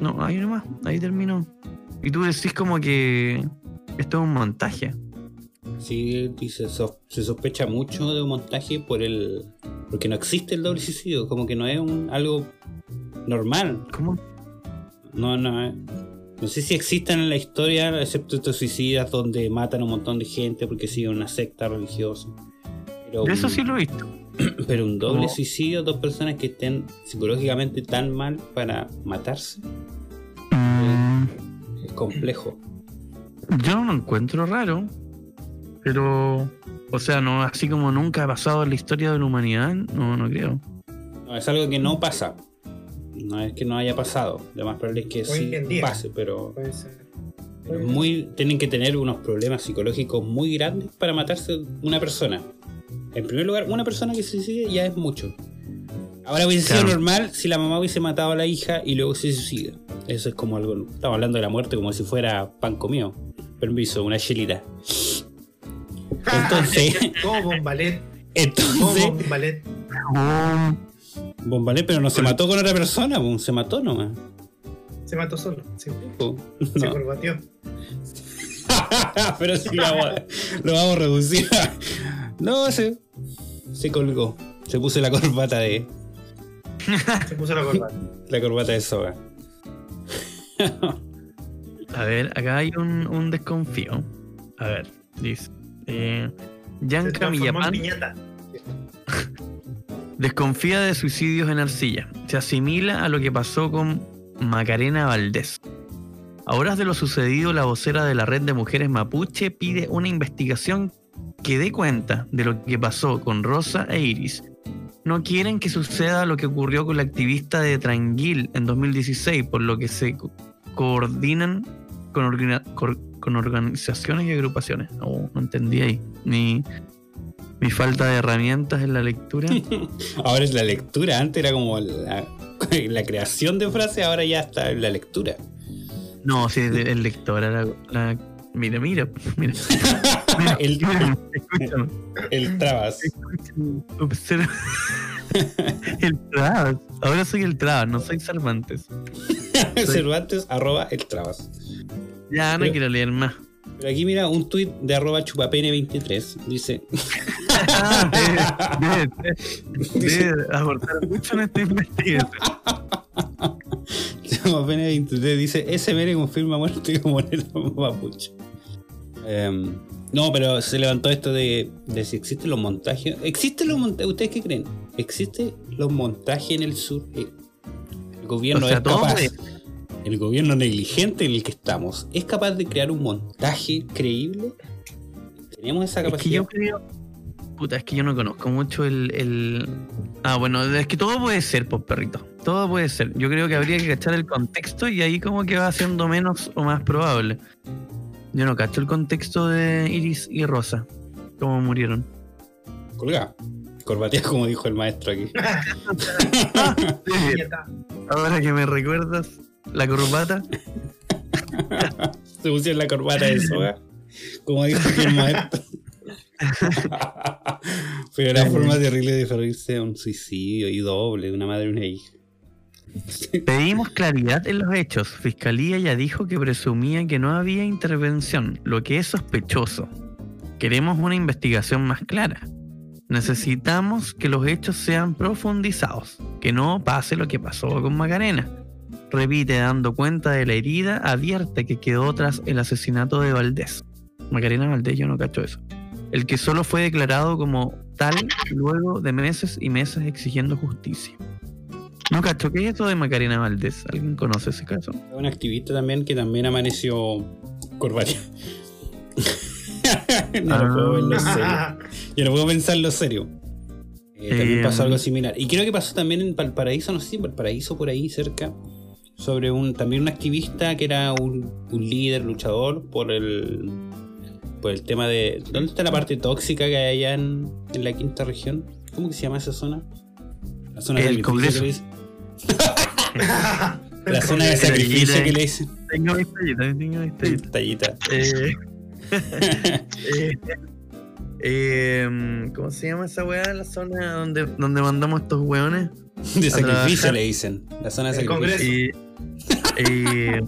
no, hay una más. Ahí terminó. Y tú decís como que esto es un montaje. Sí, dice, so- se sospecha mucho de un montaje por el. porque no existe el doble suicidio, como que no es un, algo normal. ¿Cómo? No, no, eh. no sé si existan en la historia, excepto estos suicidas donde matan a un montón de gente porque siguen una secta religiosa. Pero, eso sí lo he visto. pero un doble suicidio, dos personas que estén psicológicamente tan mal para matarse, Mm, es complejo. Yo no lo encuentro raro. Pero, o sea, no así como nunca ha pasado en la historia de la humanidad, no, no creo. No, es algo que no pasa. No es que no haya pasado. Lo más probable es que Hoy sí día. pase, pero Puede ser. Pero es muy, tienen que tener unos problemas psicológicos muy grandes para matarse una persona. En primer lugar, una persona que se suicide ya es mucho. Ahora hubiese sido normal si la mamá hubiese matado a la hija y luego se suicida. Eso es como algo. Estamos hablando de la muerte como si fuera pan comido. Permiso, una chelita. Entonces, Como bombalet. Como entonces, bombalet. Bombalé, pero no se mató con otra persona, pues, se mató nomás. Se mató solo. sí. po. Se No. corbateó. pero sí lo vamos, a- lo vamos a reducir. a- No, se, se colgó. Se puso la corbata de Se puso la corbata. la corbata de soga. A ver, acá hay un, un desconfío. A ver, dice. Eh, Yanka desconfía de suicidios en Arcilla. Se asimila a lo que pasó con Macarena Valdés. A horas de lo sucedido, la vocera de la red de mujeres mapuche pide una investigación que dé cuenta de lo que pasó con Rosa e Iris. No quieren que suceda lo que ocurrió con la activista de Tranguil en 2016, por lo que se co- coordinan con, con organizaciones y agrupaciones. No, no entendí ahí. Mi, mi falta de herramientas en la lectura. Ahora es la lectura, antes era como la- la creación de frases ahora ya está en la lectura. No, sí, el, el lector, la, la- Mira, mira, mira. Mira, El- mira, escúchame. El trabas. Observa. El Trabas. Ahora soy el Trabas, no soy Cervantes. Cervantes, arroba el trabas. Ya no Pero- quiero leer más. Pero aquí mira un tuit de arroba chupapene23. Dice. Debe, aportar mucho en esta investigación. Chupapene23 dice: SMR confirma muerte como moneda mapuche. Em, no, pero se levantó esto de, de si existen los montajes. ¿Existen los montajes? ¿Ustedes qué creen? ¿Existen los montajes en el sur? Eh, El gobierno O sea, es capaz. El gobierno negligente en el que estamos es capaz de crear un montaje creíble. Tenemos esa Es que capacidad. yo creo. Puta, es que yo no conozco mucho el, el- Ah, bueno, es que todo puede ser, pues, perrito. Todo puede ser. Yo creo que habría que cachar el contexto y ahí como que va siendo menos o más probable. Yo no cacho el contexto de Iris y Rosa. Cómo murieron. Colgada. Corbateada, como dijo el maestro aquí. Ahora que me recuerdas la corbata. Se pusieron la corbata de soga. Como dijo aquí el maestro. Pero la forma terrible de referirse a un suicidio y doble de una madre y una hija. Pedimos claridad en los hechos. Fiscalía ya dijo que presumía que no había intervención, lo que es sospechoso. Queremos una investigación más clara. Necesitamos que los hechos sean profundizados, que no pase lo que pasó con Macarena. Repite dando cuenta de la herida abierta que quedó tras el asesinato de Valdés. Macarena Valdés, yo no cacho eso. El que solo fue declarado como tal luego de meses y meses exigiendo justicia. No cacho, ¿qué es esto de Macarena Valdés? ¿Alguien conoce ese caso? Un activista también que también amaneció corbateada. no lo puedo verlo serio. Yo no puedo pensarlo serio. Eh, también Eh, pasó algo similar. Y creo que pasó también en Valparaíso, no sé si en Valparaíso por ahí cerca, sobre un también un activista que era un, un líder, luchador por el por el tema de ¿dónde está la parte tóxica que hay allá en, en la quinta región? ¿Cómo que se llama esa zona? La zona de El sacrificio Congreso. que. La zona de sacrificio que le dicen. Tengo mi tallita, tengo mi tallita. Tallita. Eh, eh, eh, ¿Cómo se llama esa weá? La zona donde, donde mandamos estos weones. De sacrificio trabajar. le dicen. La zona de El sacrificio. Eh,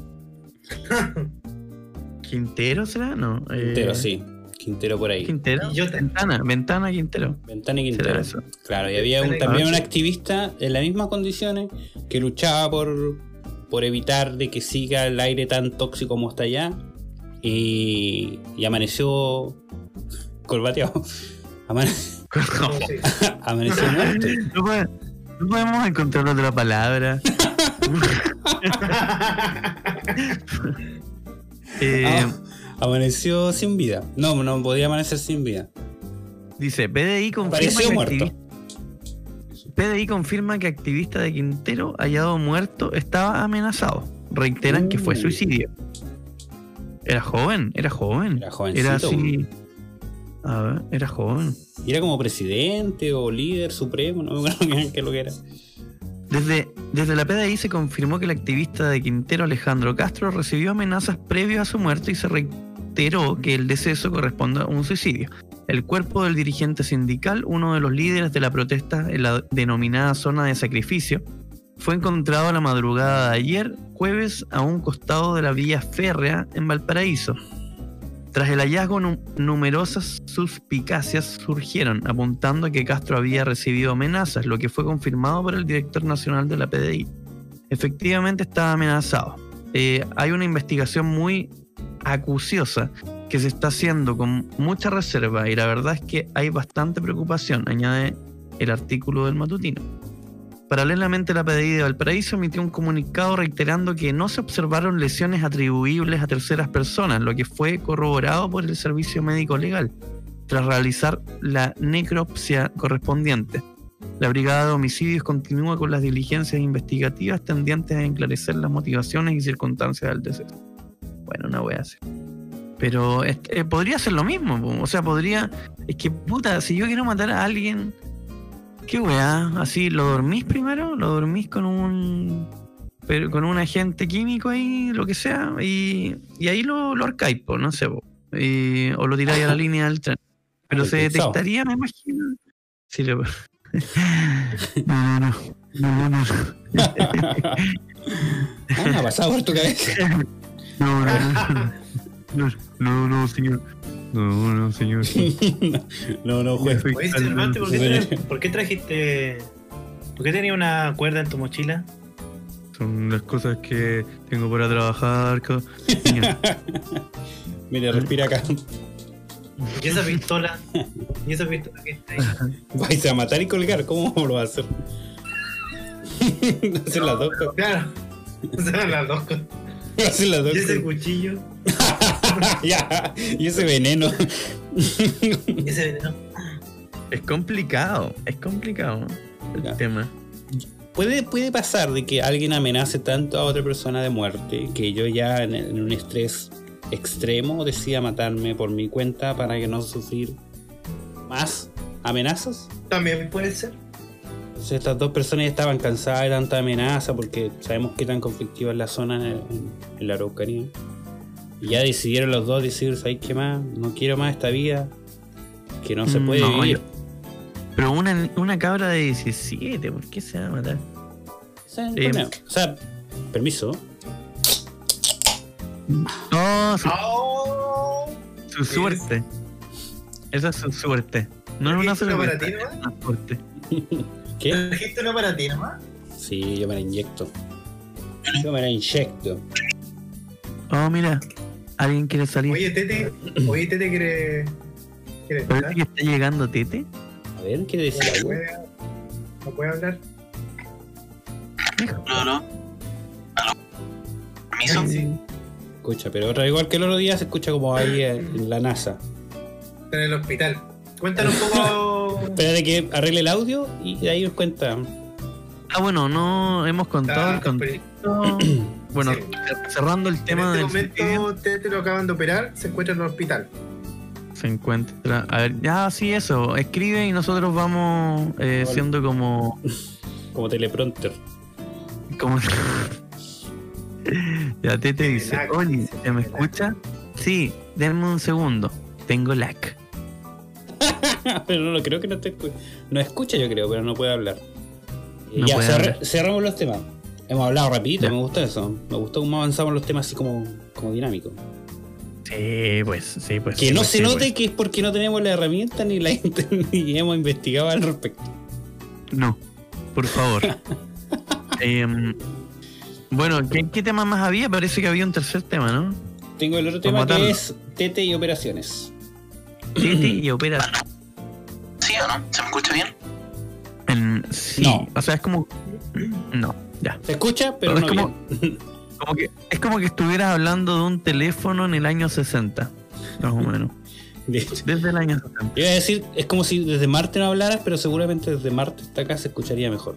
¿Quintero será? No. eh, Quintero, sí. Quintero por ahí. ¿Quintero? Y yo Ventana, ventana Quintero. Ventana y ¿Será Quintero. eso? Claro, y había un- también un activista en las mismas condiciones que luchaba por, por evitar de que siga el aire tan tóxico como está allá. Y, y amaneció colbateado. Amane- Sí. amaneció muerto. No podemos encontrar otra palabra. Eh, Ah, amaneció sin vida. No, no podía amanecer sin vida. Dice, PDI confirma, que muerto. PDI confirma que activista de Quintero hallado muerto estaba amenazado. Reiteran que fue Uh. suicidio. Era joven, era joven. Era jovencito. Era así. A ver, era joven. Y era como presidente o líder supremo, no me acuerdo qué es lo que era. Desde, desde la PDI se confirmó que el activista de Quintero Alejandro Castro recibió amenazas previas a su muerte y se reiteró que el deceso corresponde a un suicidio. El cuerpo del dirigente sindical, uno de los líderes de la protesta en la denominada zona de sacrificio, fue encontrado la madrugada de ayer, jueves, a un costado de la vía férrea en Valparaíso. Tras el hallazgo, nu- numerosas suspicacias surgieron, apuntando a que Castro había recibido amenazas, lo que fue confirmado por el director nacional de la PDI. Efectivamente estaba amenazado. Eh, hay una investigación muy acuciosa que se está haciendo con mucha reserva y la verdad es que hay bastante preocupación, añade el artículo del matutino. Paralelamente, la PDI de Valparaíso emitió un comunicado reiterando que no se observaron lesiones atribuibles a terceras personas, lo que fue corroborado por el Servicio Médico Legal, tras realizar la necropsia correspondiente. La Brigada de Homicidios continúa con las diligencias investigativas tendientes a esclarecer las motivaciones y circunstancias del deceso. Bueno, una wea así. Pero es que, eh, podría ser lo mismo, o sea, podría. Es que, puta, si yo quiero matar a alguien, ¿Qué weá? Así, ¿lo dormís primero? ¿Lo dormís con un. Pero con un agente químico ahí, lo que sea? Y, y ahí lo, lo arcáis, po, no sé. Y- o lo tiráis a la línea del tren. Pero se detectaría, me imagino. Sí, lo... No, no, no. No, no, no. Ah, pasado por tu cabeza. No, no, no. No, no, no, señor. No, no, señor. no, no, juez. ¿por qué, por trajiste. ¿Por qué tenía una cuerda en tu mochila? Son las cosas que tengo para trabajar. Mira, respira acá. ¿Y esa pistola? ¿Y esa pistola que está ahí? Vais a matar y colgar. ¿Cómo lo vas a hacer? hacer las dos cosas. Claro. Sea, las dos cosas. Hacer las dos Y ese cosas. cuchillo. ya. Y ese veneno. Y ese veneno. Es complicado, es complicado el Ya. tema. Puede, puede pasar de que alguien amenace tanto a otra persona de muerte que yo ya en, en un estrés extremo decida matarme por mi cuenta para que no sufrir más amenazas. También puede ser. Entonces estas dos personas ya estaban cansadas de tanta amenaza porque sabemos qué tan conflictiva es la zona en, en- en la Araucanía. Y ya decidieron los dos decir, ¿sabes qué más? No quiero más esta vida. Que no se Mm, puede no, vivir. Pero una, una cabra de 17, ¿por qué se va a matar? Problema. O sea, permiso. No, su, ¡Oh! su suerte. Esa es su suerte. No es una ¿Trajiste una para suerte, suerte. ¿Qué? ¿Trajiste una para ti nomás? Sí, yo me la inyecto. Yo me la inyecto. Oh, mira, alguien quiere salir. Oye, Tete. Oye, Tete quiere. ¿Quiere Parece entrar? que está llegando Tete. A ver, ¿quiere decir ¿No algo? puede, ¿No puede hablar? No, no. ¿Aló? ¿Permiso? Sí. Escucha, pero otra igual que el otro día se escucha como ahí en la NASA. En el hospital. Cuéntanos un poco. Espérate que arregle el audio y de ahí os cuenta. Ah, bueno, no hemos contado el contexto. Bueno, Sí. cerrando el tema en del este momento, Tete lo acaban de operar. Se encuentra en el hospital. se encuentra. A ver, ya, sí, eso. Escribe y nosotros vamos eh, siendo como. Como teleprompter. como... ya Tete dice: lag, ¿se me lag. escucha? Sí, denme un segundo. Tengo lag. pero no, no creo que no te escuche. No escucha, yo creo, pero no puede hablar. No ya, puede cerra- hablar. cerramos los temas. Hemos hablado rapidito, Ya. me gustó eso. Me gustó cómo avanzamos los temas así como, como dinámicos. Sí, pues, sí, pues. Que sí, no pues, se sí, note pues. que es porque no tenemos la herramienta ni la ni hemos investigado al respecto. No, por favor. Em, bueno, ¿qué, qué tema más había? Parece que había un tercer tema, ¿no? Tengo el otro tema matarlo. que es Tete y operaciones. Tete y opera. ¿Sí o no? ¿Se me escucha bien? En, sí, No. o sea, es como. No, ya. Se escucha, pero Es no como- bien. Como que, es como que estuvieras hablando de un teléfono en el año 60, más o menos. Desde el año 60. Iba a decir, es como si desde Marte no hablaras, pero seguramente desde Marte hasta acá se escucharía mejor.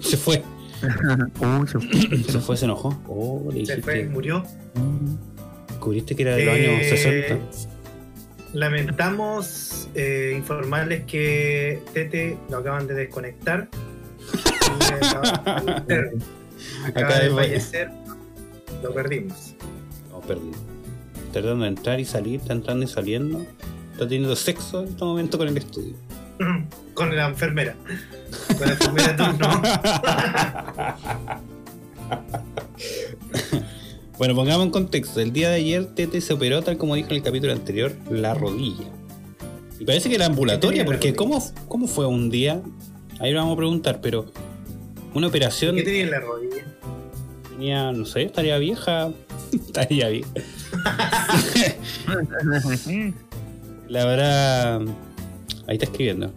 Se fue. Uh, se fue. Se fue, se enojó. Oh, le Se fue, murió. Descubriste que era de los Eh, años 60. Lamentamos eh, informarles que Tete lo acaban de desconectar. Acaba de fallecer. Lo perdimos. No, perdí. Está tratando de entrar y salir, está entrando y saliendo. Está teniendo sexo en este momento con el estudio. Con la enfermera. Con la enfermera turno. bueno, pongamos en contexto. El día de ayer Tete se operó, tal como dijo en el capítulo anterior, la rodilla. Y parece que era ambulatoria, ¿Qué tenía en la porque? ¿cómo, ¿cómo fue un día? Ahí lo vamos a preguntar, pero una operación ¿Qué tenía en la rodilla? tenía, no sé, estaría vieja. estaría vieja. La habrá. Ahí está escribiendo.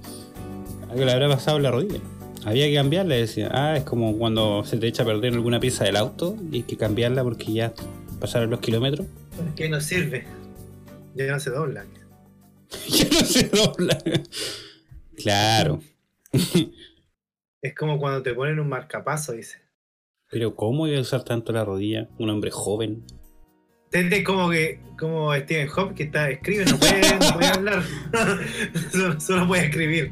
Algo le habrá pasado en la rodilla. Había que cambiarla, decía. Ah, es como cuando se te echa a perder alguna pieza del auto y hay que cambiarla porque ya pasaron los kilómetros. ¿Qué nos sirve? Ya no se dobla. ya no se dobla. claro. Es como cuando te ponen un marcapaso, dice. Pero ¿cómo iba a usar tanto la rodilla? Un hombre joven. Tete como que, como Steven Hopp que está, escribe, no puede, no puede hablar. solo, solo puede escribir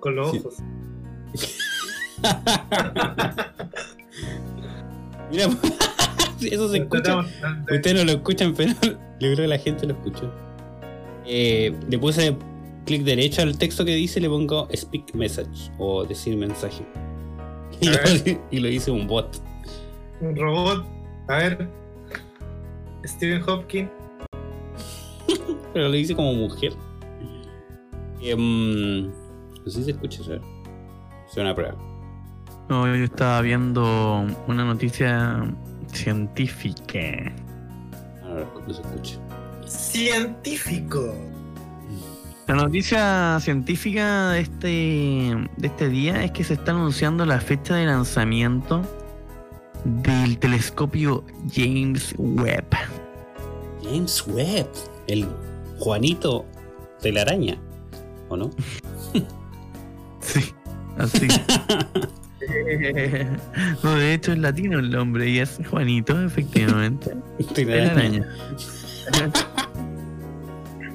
con los Sí. ojos. Mira, eso se escucha. Ustedes no lo escuchan, pero yo creo que la gente lo escucha. Eh, le puse clic derecho al texto que dice, le pongo speak message o decir mensaje. Y lo, y lo hice un bot. Un robot. A ver. Stephen Hopkins. Pero lo hice como mujer. Em, no sé si se escucha, ¿sabes? Es una prueba. No, yo estaba viendo una noticia científica. Ahora no se escucha. Científico. La noticia científica de este, de este día es que se está anunciando la fecha de lanzamiento del telescopio James Webb. James Webb, el Juanito de la araña, ¿o no? Sí, así. no, de hecho es latino el nombre y es Juanito, efectivamente. De la araña.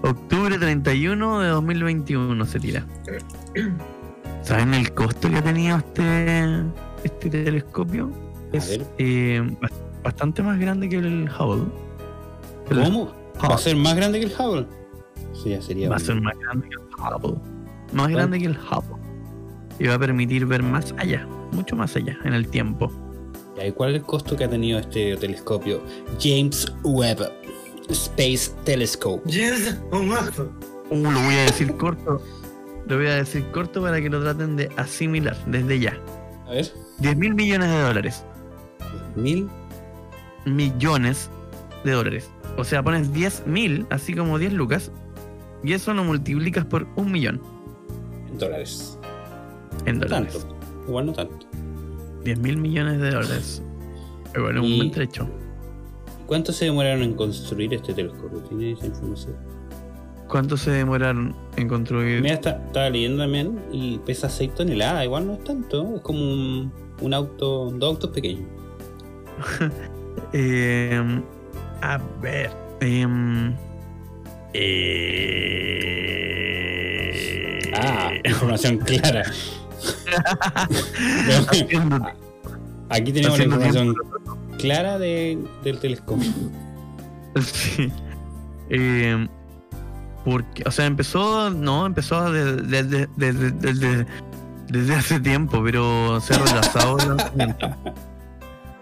Octubre 31 de 2021 se tira. ¿Saben el costo que ha tenido este, este telescopio? Es eh, bas- bastante más grande que el Hubble. El ¿Cómo? ¿Va a ser más grande que el Hubble? Sí, ya sería. va a ser más grande que el Hubble. Más grande que el Hubble. Y va a permitir ver más allá, mucho más allá en el tiempo. ¿y ¿Cuál es el costo que ha tenido este telescopio? James Webb Space Telescope. Yes, un mazo. Uh, lo voy a decir corto. Lo voy a decir corto para que lo traten de asimilar desde ya. A ver. 10 mil millones de dólares. Mil Millones de dólares. O sea, pones 10 mil, así como 10 lucas, y eso lo multiplicas por un millón dólares. en No dólares. tanto. Igual no tanto. 10 mil millones de dólares. Igual es un Y- buen trecho. ¿Cuánto se demoraron en construir este telescopio? ¿Tiene esa información? ¿Cuánto se demoraron en construir? Mira, está- estaba leyendo también y pesa 6 toneladas. Igual no es tanto. Es como un, un auto, dos autos pequeños. Eh, a ver. em, eh, Ah, información clara. Aquí tenemos la información tiempo. Clara de- del telescopio. Sí. Eh, porque, o sea, empezó, no, empezó desde, desde, desde, desde- hace tiempo, pero se ha retrasado el lanzamiento.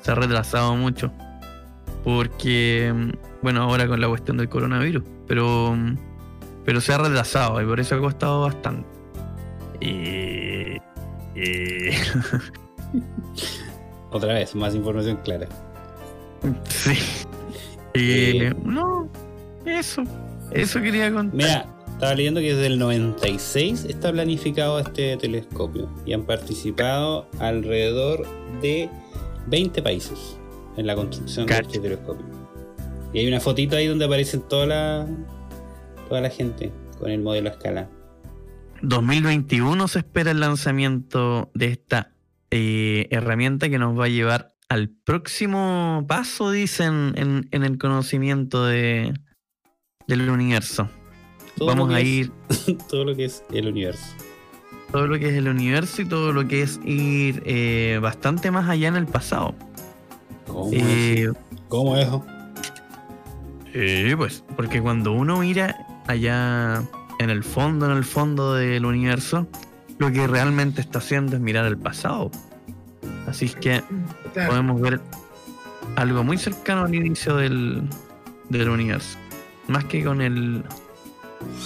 Se ha retrasado mucho. Porque, bueno, ahora con la cuestión del coronavirus, pero, pero se ha retrasado y por eso ha costado bastante. Y, y- Otra vez, más información clara. sí. Eh, no, eso, eso quería contar. Mira, estaba leyendo que desde el 96 está planificado este telescopio y han participado alrededor de 20 países en la construcción de este telescopio. Y hay una fotito ahí donde aparecen toda la, toda la gente con el modelo a escala. 2021 se espera el lanzamiento de esta eh, herramienta que nos va a llevar al próximo paso, dicen, en, en el conocimiento de, del universo. Todo Vamos a es- ir todo lo que es el universo. todo lo que es el universo y todo lo que es ir eh, bastante más allá en el pasado. ¿Cómo, Eh, es? ¿Cómo es eso? eh, pues, porque cuando uno mira allá en el fondo, en el fondo del universo, lo que realmente está haciendo es mirar el pasado. Así es que Claro. podemos ver algo muy cercano al inicio del, del universo. Más que con el.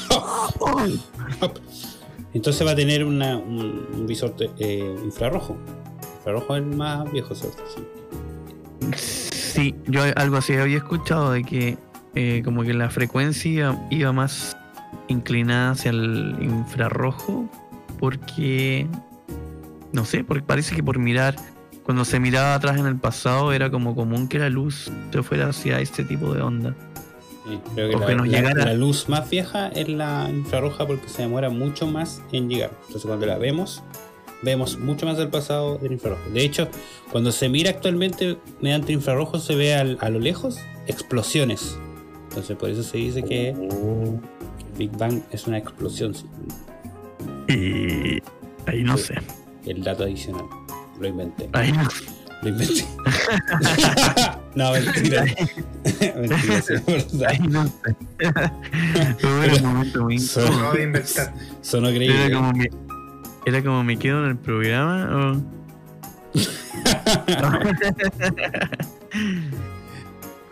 Entonces va a tener una- un, un visor eh, infrarrojo. Infrarrojo es el más viejo, ¿cierto? Sí. Sí, yo algo así había escuchado de que eh, como que la frecuencia iba, iba más inclinada hacia el infrarrojo porque no sé, porque parece que por mirar cuando se miraba atrás en el pasado era como común que la luz se fuera hacia este tipo de onda. Sí, creo que, O la, que nos la- llegara- la luz más vieja es la infrarroja porque se demora mucho más en llegar. Entonces cuando la vemos, vemos mucho más del pasado del infrarrojo. De hecho, cuando se mira actualmente mediante infrarrojo se ve al- a lo lejos explosiones. Entonces por eso se dice que el Big Bang es una explosión. Y ahí no sé. el dato adicional. Lo inventé. Ay, no. Lo inventé. no, mentira. mentira, sí, es verdad. Ay, no un momento muy de inventar. Sonó Era como me, era como me quedo en el programa o.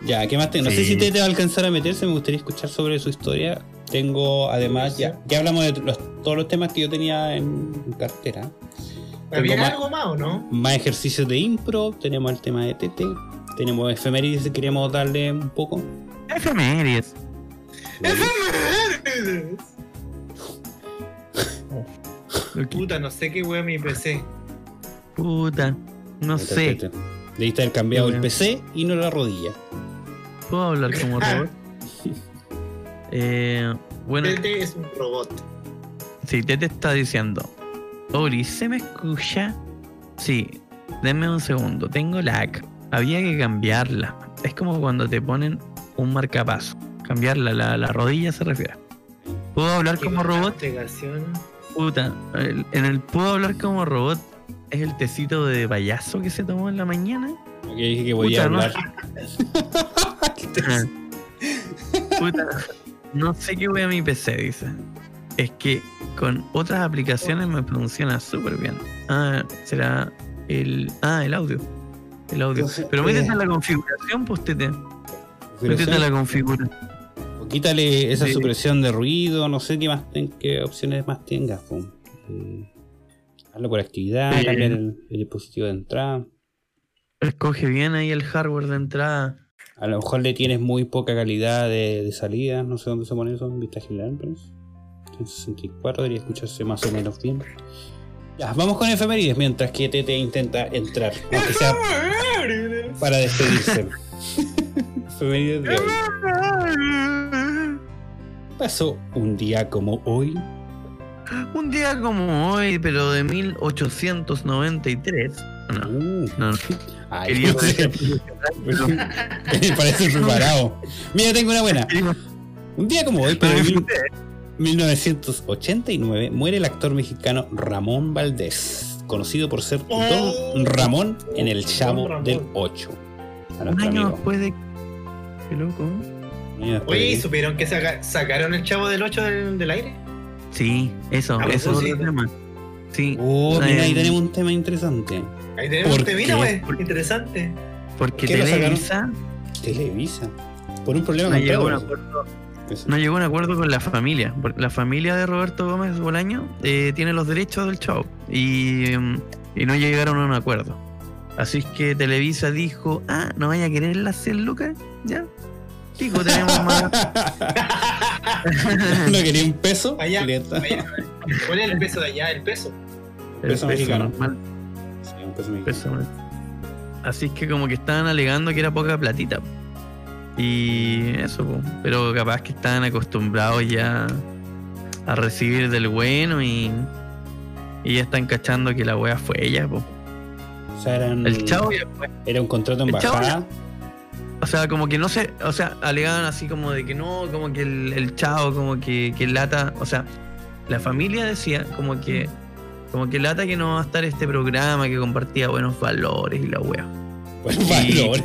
Ya, ¿qué más tengo? No sé si te, te va a alcanzar a meterse, me gustaría escuchar sobre su historia. Tengo, además, ya, ya hablamos de los- todos los temas que yo tenía en cartera. ¿Había más- algo más o no? Más ejercicios de impro, tenemos el tema de TT, tenemos efemérides si queremos darle un poco. Efemérides. Puta, no sé qué wea mi PC. Puta. No sé. Debiste haber cambiado el. PC y no la rodilla. ¿Puedo hablar como robot? Eh, bueno, Tete es un robot. si te, te está diciendo, Ori, ¿se me escucha? Sí, denme un segundo, tengo lag. Había que cambiarla. Es como cuando te ponen un marcapaso. Cambiarla, la, la rodilla se refiere. ¿Puedo hablar Qué como robot? Puta, el- en el ¿Puedo hablar como robot? Es el tecito de payaso que se tomó en la mañana. Porque dije que voy a Puta, no. hablar. Puta, no sé qué voy a mi PC, dice. Es que con otras aplicaciones me funciona súper bien. Ah, será el. Ah, el audio. El audio. Entonces, Pero métete eh, en la configuración, pues tete. Pero Métete en la configuración. o quítale esa Sí. supresión de ruido, no sé qué más ten- qué opciones más tengas. po. Eh, hazlo por actividad, Sí. cambiar el, el dispositivo de entrada. Escoge bien ahí el hardware de entrada. A lo mejor le tienes muy poca calidad de, de salida, no sé dónde se pone eso en vista general, pero es 164 debería escucharse más o menos bien. Ya, vamos con efemérides mientras que Tete intenta entrar, aunque sea para despedirse. efemérides de hoy. Pasó un día como hoy. Un día como hoy, pero de 1893. No, Uh, no, no. ay, Quería parece preparado. Mira, tengo una buena. Un día como hoy, pero en mil- 1989 muere el actor mexicano Ramón Valdés, conocido por ser Don Ramón en El Chavo Ramón. del 8. A Un año amigo. después de. Qué loco. Oye, de- ¿y supieron que saca- sacaron el chavo del 8 del, del aire? Sí, eso, A eso es otro tema. Sí, Oh, mira, ahí tenemos un tema interesante. Ahí tenemos ¿Por un temita, qué? wey. Interesante. porque ¿Qué lo Televisa Televisa. Por un problema no con llegó, no llegó a un acuerdo con la familia. porque La familia de Roberto Gómez Bolaño eh, tiene los derechos del show y, mm, y no llegaron a un acuerdo. Así es que Televisa dijo, ah, ¿no vaya a querer las 100 lucas? Ya. Pico, tenemos más. no quería un peso. Allá, allá. ¿Cuál es el peso de allá? El peso. El Peso mexicano. normal, Sí, un peso mexicano. peso. Así es que como que estaban alegando que era poca platita. Y eso, pero capaz que estaban acostumbrados ya a recibir del bueno y, y ya están cachando que la wea fue ella. po. O sea, eran, El chavo ya fue. era un contrato en bajada. O sea, como que no sé, o sea, alegaban así como de que no, como que el, el chavo, como que, que lata, o sea, la familia decía como que, como que lata que no va a estar este programa que compartía buenos valores y la wea. Valor.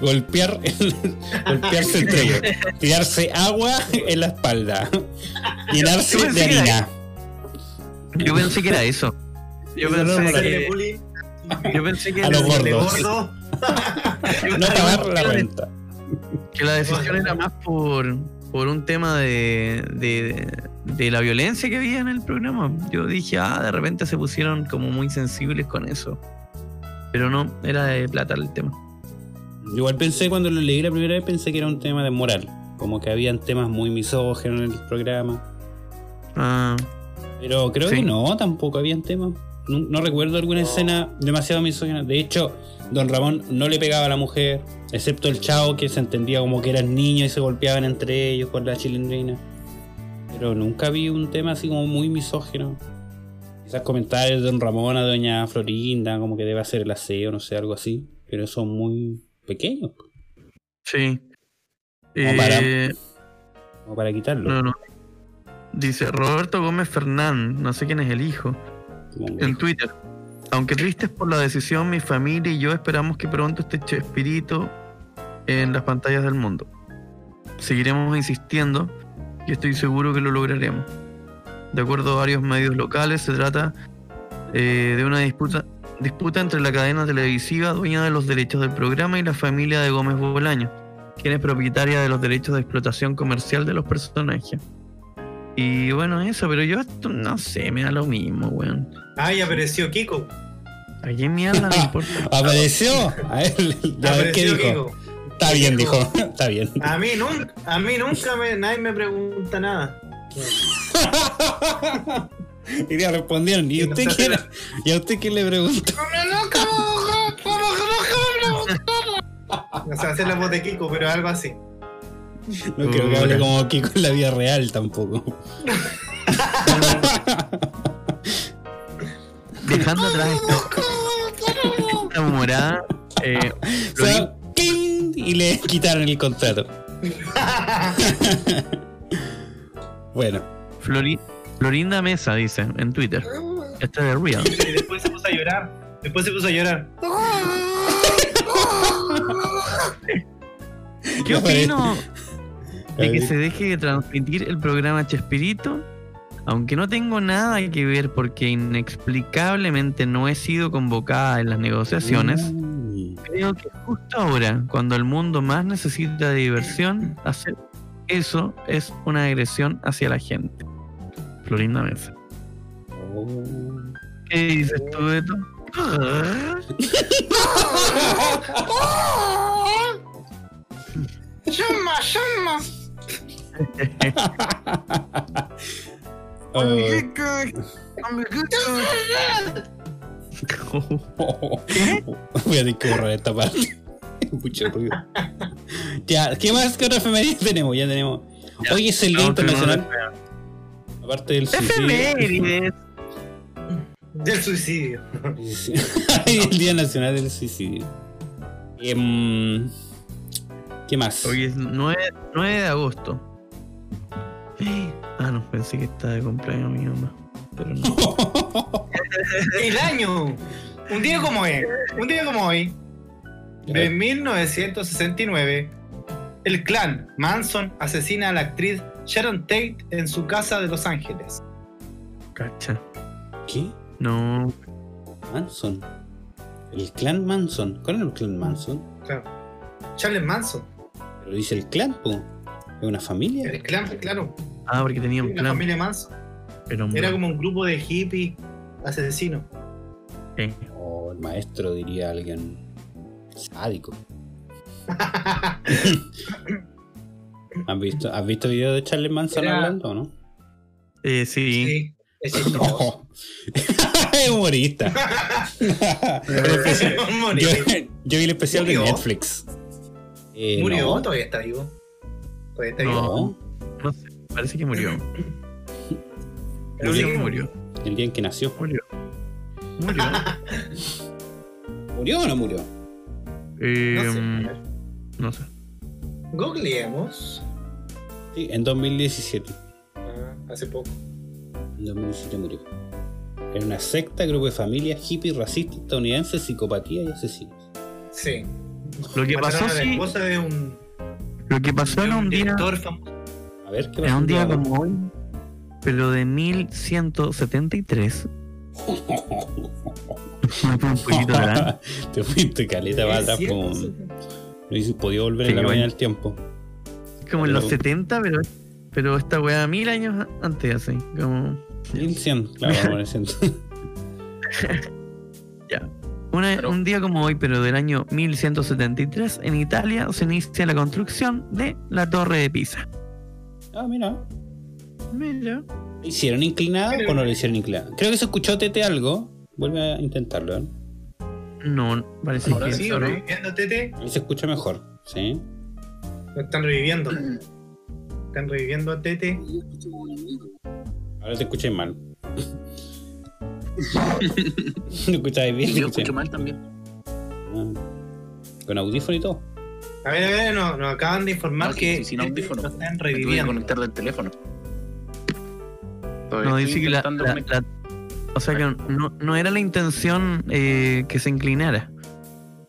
Golpear, el- golpearse entre ellos. Tirarse agua en la espalda. Llenarse de harina. Yo pensé que era eso. Yo pensé que, yo pensé que A era- los gordos. gordo. No pagar la renta. que la decisión era más por, por un tema de, de, de la violencia que había en el programa. Yo dije, ah, de repente se pusieron como muy sensibles con eso. Pero no, era de plata el tema. Igual pensé cuando lo leí la primera vez, pensé que era un tema de moral. Como que habían temas muy misógenos en el programa. Ah, Pero creo Sí. que no, tampoco habían temas. No, no recuerdo alguna escena demasiado misógina. De hecho, Don Ramón no le pegaba a la mujer, excepto el chavo que se entendía como que eran niños y se golpeaban entre ellos con la chilindrina. Pero nunca vi un tema así como muy misógino. Quizás comentarios de Don Ramón a Doña Florinda, como que debe hacer el aseo, no sé, algo así. Pero son muy pequeños, sí. Como para- Eh, como para quitarlo. no, no. Dice Roberto Gómez Fernán, no sé quién es el hijo, en Twitter. aunque tristes por la decisión, mi familia y yo esperamos que pronto esté Chespirito en las pantallas del mundo. Seguiremos insistiendo y estoy seguro que lo lograremos. De acuerdo a varios medios locales, se trata eh, de una disputa, disputa entre la cadena televisiva dueña de los derechos del programa y la familia de Gómez Bolaño, quien es propietaria de los derechos de explotación comercial de los personajes. Y bueno, eso, pero yo esto no sé, me da lo mismo, weón. Ay, apareció Kiko. ¿A quién mierda le importa? Apareció. A ver, a ver qué Apareció dijo. Kiko. Está bien, dijo. Está bien. A mí nunca, a mí nunca me, nadie me pregunta nada. Y le respondieron. ¿Y usted qué, era? ¿Y a usted qué le preguntó? O sea, hacer la voz de Kiko, pero algo así. No creo que hable como Kiko en la vida real tampoco. Dejando atrás esta, esta humorada, eh, O sea, ¡ping! y le quitaron el contrato. bueno, Flori- Florinda Mesa dice en Twitter. Esta es de Real. Y después se puso a llorar. Después se puso a llorar. ¿Qué parece. opino de que se deje de transmitir el programa Chespirito? Aunque no tengo nada que ver porque inexplicablemente no he sido convocada en las negociaciones, Mm. creo que justo ahora, cuando el mundo más necesita de diversión, hacer eso es una agresión hacia la gente. Florinda Mesa. Oh. ¿Qué dices tú, Beto? ¡Llama, llama! Voy a tener que borrar esta parte. Mucho ruido. Ya, ¿qué más que otra efeméride tenemos? Ya tenemos. Hoy es el Día Internacional. Aparte del suicidio. Del suicidio. El Día Nacional del Suicidio. Em, ¿Qué más? Hoy es 9, 9 de agosto. Ah, no, pensé que estaba de cumpleaños mi mamá. Pero no. El año. Un día como hoy. Un día como hoy. De 1969. El clan Manson asesina a la actriz Sharon Tate en su casa de Los Ángeles. Cacha. ¿Qué? No. Manson. El clan Manson. ¿Cuál es el clan Manson? Claro. Charles Manson. Pero dice el clan, po. ¿Es una familia? El clan, claro. Ah, porque tenía un La plan. familia Manson. Pero Era como un grupo de hippies asesinos. Eh, Oh, el maestro diría alguien sádico. ¿Has visto, ¿Has visto videos de Charles Manson Era- hablando o no? eh, sí. Sí, es humorista. El yo, yo vi el especial de. Netflix. Eh, Murió, no. todavía está vivo. Todavía está No. vivo. No, No sé, parece que murió. Sí que que murió. el día en que nació. Murió. Murió. ¿Murió o no murió? Eh, No sé. no sé. Googleemos. Sí, en 2017. Ah, hace poco. En 2017 murió. Era una secta, grupo de familias, hippie, racista, estadounidense, psicopatía y asesinos. Sí. Lo que Mataron pasó, a la sí, esposa de un, lo que pasó era un día. A ver qué era pasó un día como hoy, pero de 1173. Un poquito atrás. Te fuiste caleta para atrás, como. No hice podía volver en Sí, la bueno. mañana del tiempo. Como en los Pero- 70, pero, pero esta weá mil años antes, así. Como. 1100, claro, vamos a poner 100. Ya. Una- Pero- un día como hoy, pero del año 1173, en Italia se inicia la construcción de la Torre de Pisa. Ah, mira. Mira. ¿La ¿Hicieron inclinada o no la hicieron inclinada? Creo que se escuchó Tete algo. Vuelve a intentarlo, ¿eh? No, parece Ahora que sí, solo- reviviendo, Tete. Ahí se escucha mejor, ¿sí? Lo están reviviendo. Están reviviendo a Tete. Ahora te escucháis mal. ¿Lo escucháis bien? ¿Te Yo escucho mal también. mal? Con audífono y todo. A ver, a ver, nos, nos acaban de informar No, que sí, sin audífono. lo están Me tuve que reviviendo. conectar del teléfono. Todavía No, dice que la, O sea que no, no era la intención eh, que se inclinara.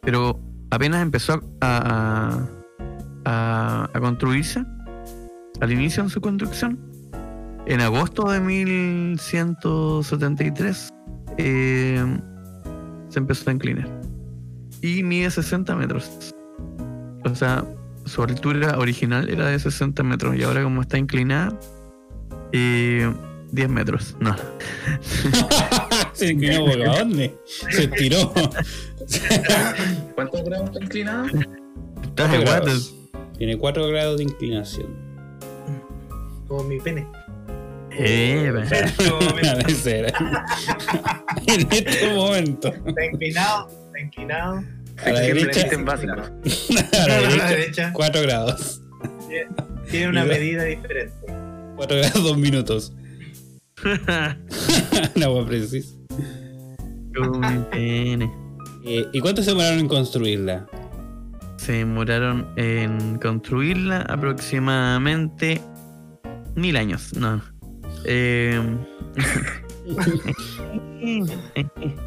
Pero apenas empezó a, a, a construirse, al inicio de su construcción, en agosto de 1173, eh, se empezó a inclinar. Y mide 60 metros. O sea, su altura original era de 60 metros y ahora como está inclinada, eh, 10 metros. No. Se inclinó por dónde? Se estiró. ¿Cuántos grados está inclinado? Está. Tiene 4 grados de inclinación. Como mi pene. Eh, en este momento. Está inclinado, está inclinado. A la derecha, a la derecha, derecha 4 grados. tiene una medida diferente. 4 grados, 2 minutos. Precisa. Con mi pene. Eh, ¿Y cuánto se demoraron en construirla? Se demoraron en construirla aproximadamente mil años. No.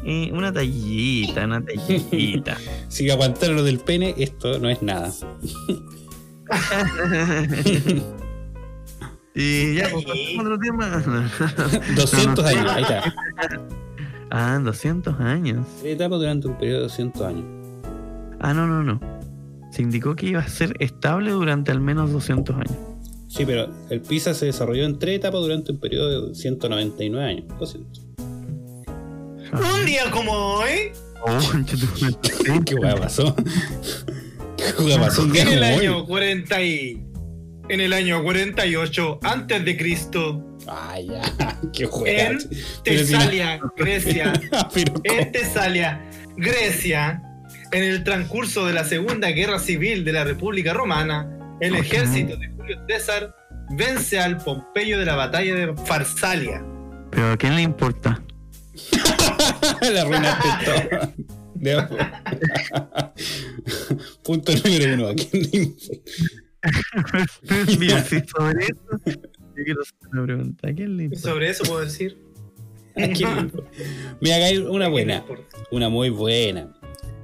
Eh, una tallita, una tallita. Si aguantaron lo del pene, esto no es nada. y ya, pues, otro tema. 200 años, ahí está. ah, 200 años. Tres etapas durante un periodo de 200 años. Ah, no, no, no. Se indicó que iba a ser estable durante al menos 200 años. Sí, pero el PISA se desarrolló en tres etapas durante un periodo de 199 años. 200. Un día como hoy, Oh. ¿Qué hueá pasó? ¿Qué hueá pasó un día en el como hoy? año 40 y en el año 48 antes de Cristo, ya. Qué hueá. en Tesalia, Grecia, en Tesalia, Grecia, en el transcurso de la Segunda Guerra Civil de la República Romana, el Ok. ejército de Julio César vence al Pompeyo de la batalla de Farsalia. Pero a quién le importa. La arruinaste todo. De abajo. Punto número uno. ¿A quién le importa? Mira, sobre eso, yo quiero hacer una pregunta. ¿A quién le Y importa? sobre eso puedo decir. ¿A quién le importa? Mira, acá hay una buena. Una muy buena.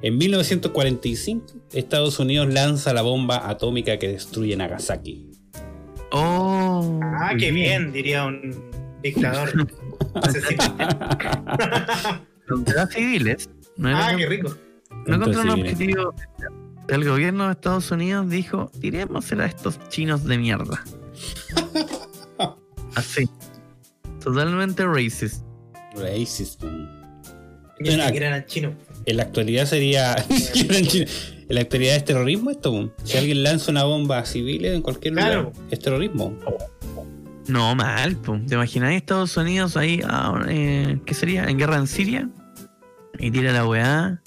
En 1945, Estados Unidos lanza la bomba atómica que destruye Nagasaki. Oh, Ah, qué bien, diría un dictador. Contra civiles. No ah, qué rico. No contra un objetivo. El gobierno de Estados Unidos dijo: tiremos a estos chinos de mierda. Así. Totalmente racist. Racist. Ni Ven siquiera eran chinos. En la actualidad sería. en la actualidad es terrorismo esto. Si alguien lanza una bomba a civiles en cualquier Claro. lugar, es terrorismo. No, mal, po. ¿Te imagináis Estados Unidos ahí, ah, eh, qué sería? ¿En guerra en Siria? Y tira la weá.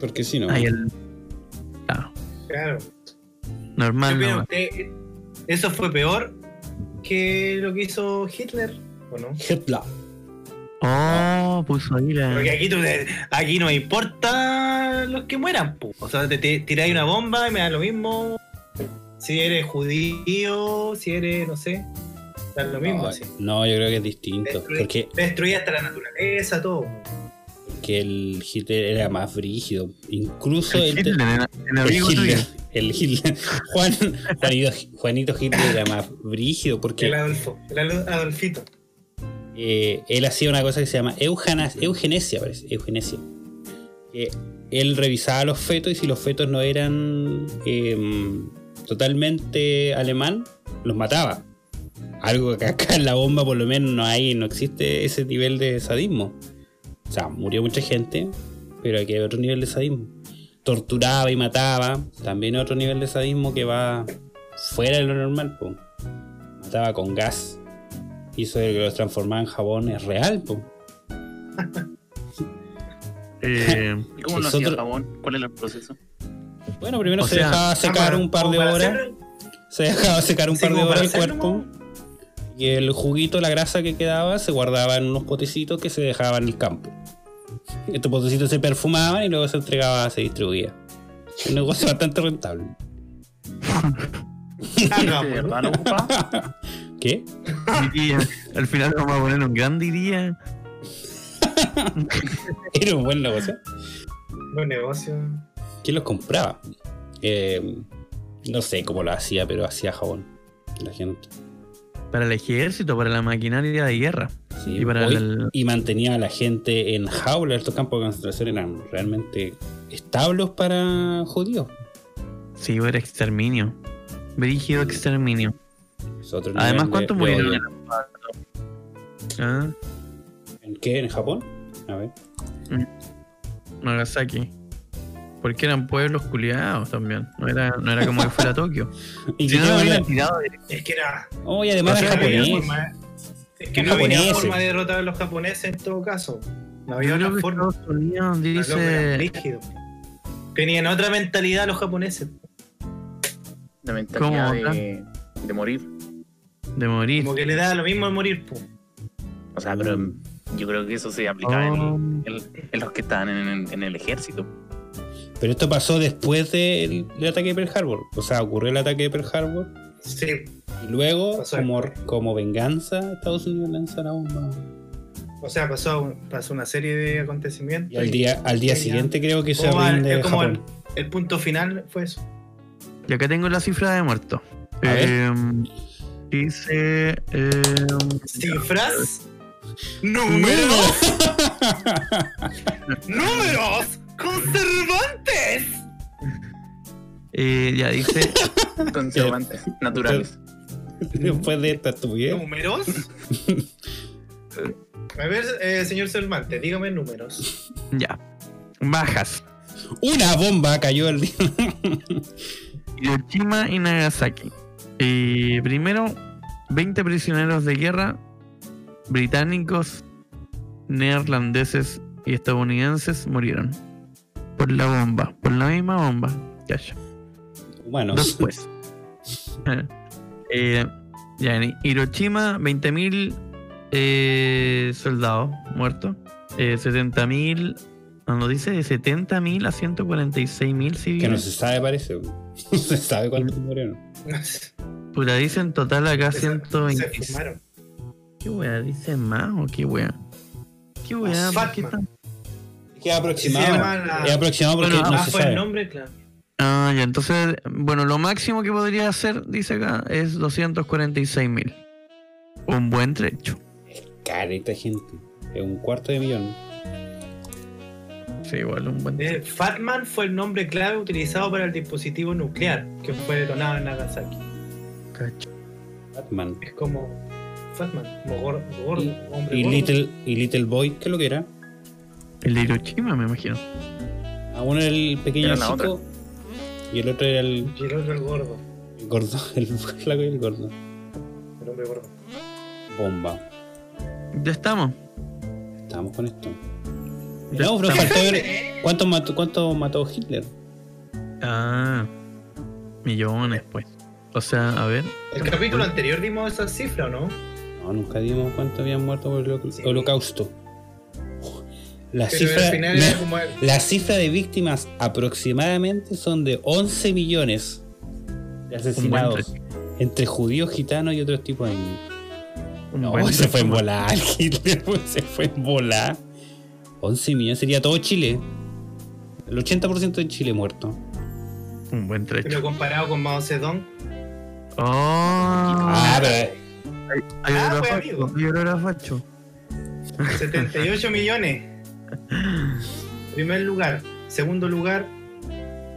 Porque si no. Ahí el. Claro, Claro. ¿Qué normal, no. usted? ¿Eso fue peor que lo que hizo Hitler? ¿O no? Hitler. Oh, puso ahí la. Porque aquí, tú te- aquí no importa los que mueran, pu. O sea, te, te tiráis una bomba y me da lo mismo. Si eres judío, si eres, no sé. Da lo mismo. No, así. no, yo creo que es distinto. Destruí- Porque, Destruí hasta la naturaleza, todo. Porque el Hitler era más brígido. Incluso El el, Hitler, el, el el amigo Hitler. tuyo. El Hitler. Juan, Juanito, Juanito Hitler era más brígido porque El Adolfo, el Ado- Adolfito. eh, él hacía una cosa que se llama eugana- eugenesia, parece, eugenesia. Que él revisaba los fetos y si los fetos no eran em, totalmente alemán, los mataba. Algo que acá en la bomba por lo menos no hay, no existe ese nivel de sadismo. O sea, murió mucha gente, pero aquí hay otro nivel de sadismo. Torturaba y mataba, también otro nivel de sadismo que va fuera de lo normal. po. Mataba con gas. Hizo que los transformaba en jabón, es real. po. Eh, ¿Y cómo lo hacía otro- jabón? ¿Cuál era el proceso? Bueno, primero O se sea, dejaba secar un par de horas. Se dejaba secar un Sí, par de horas el cuerpo. Y el juguito, la grasa que quedaba, se guardaba en unos potecitos que se dejaban en el campo. Estos potecitos se perfumaban y luego se entregaba, se distribuía. Un negocio bastante rentable. hagámoslo. ¿De verdad lo ocupaba? ¿Qué? diría, al final vamos a poner un gran diría. Era un buen negocio. Buen negocio. ¿Quién los compraba? Eh, no sé cómo lo hacía, pero hacía jabón. La gente. Para el ejército, para la maquinaria de guerra. Sí, Y para hoy- el- y mantenía a la gente en jaula. Estos campos de concentración eran realmente establos para judíos. Sí, era exterminio. Brígido exterminio. Además, ¿cuántos de murieron en el? ¿Ah? ¿En qué? ¿En Japón? A ver. Nagasaki. Porque eran pueblos culiados también. No era, no era como que fuera Tokio. Y Si que no, tirado. Es que era. a- Oh, y además era japonés. forma- Es que no había japoneses. forma de derrotar a los japoneses en todo caso. No había una forma. Unidos dice. Tenían otra mentalidad los japoneses. La mentalidad ¿Cómo, de, de morir. de morir. Como que le da lo mismo morir, po. O sea, pero yo creo que eso se aplicaba Oh. en, en- en los que estaban en, en el ejército. Pero esto pasó después del, del ataque de Pearl Harbor. O sea, ocurrió el ataque de Pearl Harbor. Sí. Y luego, Pasó como, como venganza, Estados Unidos lanza la bomba. O sea, pasó, pasó una serie de acontecimientos. Y al día, al día siguiente creo que se rinde es como el, Japón. el punto final fue eso. Y acá tengo la cifra de muertos. Ver. Em, dice. em, Cifras. Números. Números. Conservantes. eh, ya dice. Conservantes naturales. Después de esta estupidez. Números. A ver, eh, señor Cervantes, dígame números. ya. Bajas. Una bomba cayó el día. Hiroshima y Nagasaki. Eh, primero, 20 prisioneros de guerra británicos, neerlandeses y estadounidenses murieron. Por la bomba, por la misma bomba. Ya, ya. Humanos. Después. Eh, ya, en Hiroshima, 20.000 eh, soldados muertos. Eh, 70.000. Cuando dice de 70.000 a 146.000 civiles. Que no se sabe, parece. No se sabe cuántos murieron. Puta, dice en total acá Se 120. fumaron. ¿Qué wea? ¿Dice más o qué wea? ¿Qué wea? ¿Por qué tan- que es aproximado. La- Es aproximado porque Bueno, no ah, se fue el sabe. nombre, claro. Ah, ya, entonces, bueno, lo máximo que podría hacer, dice acá, es 246.000. Un buen trecho. Careta gente. Es un cuarto de millón. Sí, igual un buen Eh, trecho. Fatman fue el nombre clave utilizado para el dispositivo nuclear que fue detonado en Nagasaki. Cacho. Batman. Es como Fatman, como gordo, gordo, Y, hombre y gordo. Little, y Little Boy, ¿qué es lo que era? El de Hiroshima, me imagino. A uno era el pequeño chico y el otro era el, Y el otro el gordo, el gordo, el flaco y el gordo. el hombre gordo. Bomba. Ya estamos. Estamos con esto. Ya No, pero faltó ver cuánto mató, cuánto mató Hitler. Ah, millones, pues. O sea, a ver. El capítulo anterior dimos esa cifra, ¿o no? No, nunca dimos cuánto habían muerto por el holo- Sí. La Pero cifra, final la- era como el- la cifra de víctimas aproximadamente son de 11 millones de asesinados entre judíos, gitanos y otros tipos de No, se fue en volar, Hitler se fue en volar. 11 millones sería todo Chile. El 80% de Chile muerto. Un buen trecho. pero comparado con Mao Zedong. Oh, Ah, pero hay ah, olor a pues, facho, amigo. hay olor a facho. 78 millones. Primer lugar. Segundo lugar,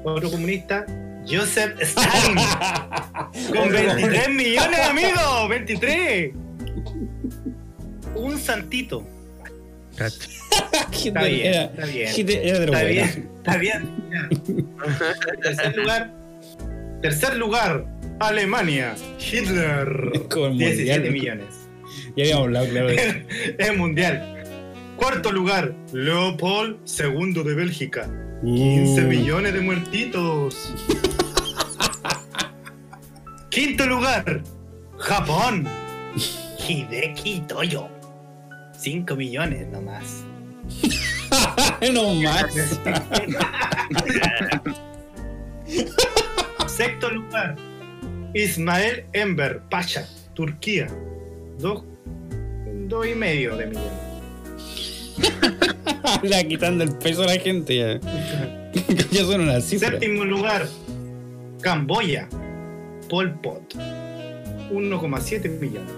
otro comunista, Joseph Stalin. Con 23 millones, amigo. 23. Un santito. Está bien, era, está bien. Está bien, está bien. Tercer lugar. Tercer lugar, Alemania. Hitler. Como el 17 mundial. millones. Ya habíamos hablado, claro. es mundial. Cuarto lugar, Leopold II de Bélgica. 15 Uh, millones de muertitos. Quinto lugar, Japón. Hideki Toyo. 5 millones nomás. no más. Sexto lugar, Ismael Enver Pasha, Turquía. Dos, dos y medio de millones. La quitando el peso a la gente ya. ya son unas cifras. Séptimo lugar, Camboya. Pol Pot. 1,7 millones.